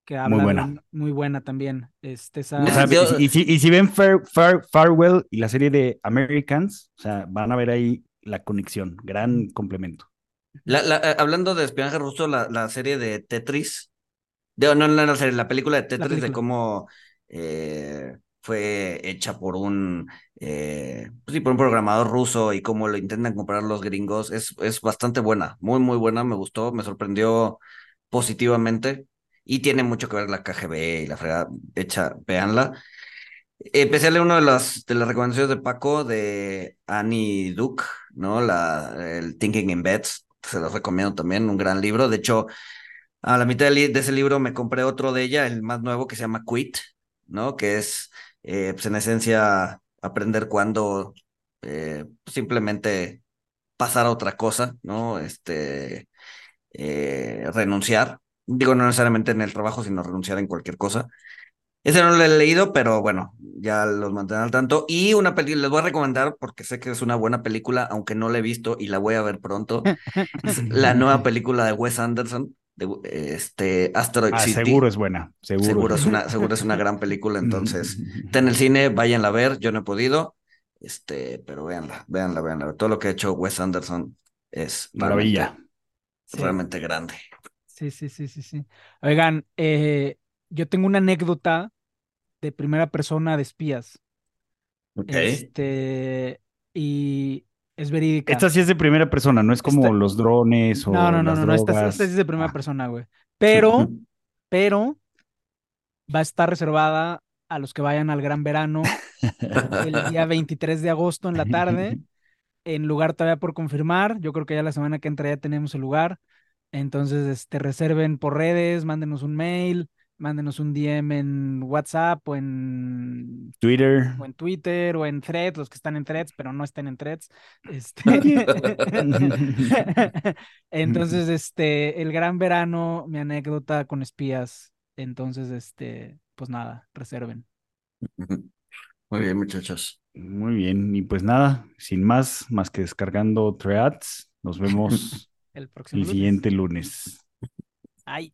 Que habla Muy buena. muy buena también. Este, esa- O sea, Yo- y, si, y si ven Far- Far- Farwell y la serie de Americans, o sea, van a ver ahí la conexión, gran complemento. La- la- eh, hablando de espionaje ruso, la, la serie de Tetris, de, no, no, la serie, la película de Tetris, de cómo eh, fue hecha por un, eh, pues sí, por un programador ruso y cómo lo intentan comprar los gringos, es, es bastante buena, muy, muy buena, me gustó, me sorprendió positivamente y tiene mucho que ver la KGB y la fregada hecha, véanla. Empecé a leer una de las, de las recomendaciones de Paco de Annie Duke, ¿no? La, el Thinking in Beds, se los recomiendo también, un gran libro. De hecho, a la mitad li- de ese libro me compré otro de ella, el más nuevo, que se llama Quit, ¿no? Que es, eh, pues en esencia, aprender cuándo eh, simplemente pasar a otra cosa, ¿no? Este, eh, renunciar. Digo, no necesariamente en el trabajo, sino renunciar en cualquier cosa. Ese no lo he leído, pero bueno, ya los mantendré al tanto. Y una película, les voy a recomendar porque sé que es una buena película, aunque no la he visto y la voy a ver pronto. Es la nueva película de Wes Anderson, de este Asteroid Ah, City. seguro es buena, seguro. Seguro es una, seguro es una gran película, entonces está en el cine, váyanla a ver, yo no he podido, este, pero véanla, véanla, véanla. Todo lo que ha hecho Wes Anderson es Maravilla. realmente, Sí. realmente grande. Sí, sí, sí, sí, sí. Oigan, eh, yo tengo una anécdota de primera persona de espías. Ok. Este, y es verídica. Esta sí es de primera persona, no es como Esta- los drones o No, no, no, las no, no, esta, esta sí es de primera Ah. persona, güey. Pero, pero va a estar reservada a los que vayan al gran verano el día 23 de agosto en la tarde, en lugar todavía por confirmar. Yo creo que ya la semana que entra ya tenemos el lugar. Entonces, este, reserven por redes, mándenos un mail, mándenos un DM en WhatsApp o en, Twitter. o en Twitter o en Threads, los que están en Threads, pero no estén en Threads. Este... Entonces, este, el gran verano, mi anécdota con espías. Entonces, este, pues nada, reserven. Muy bien, muchachos. Muy bien, y pues nada, sin más, más que descargando threads, nos vemos El próximo el lunes. siguiente lunes. Ay.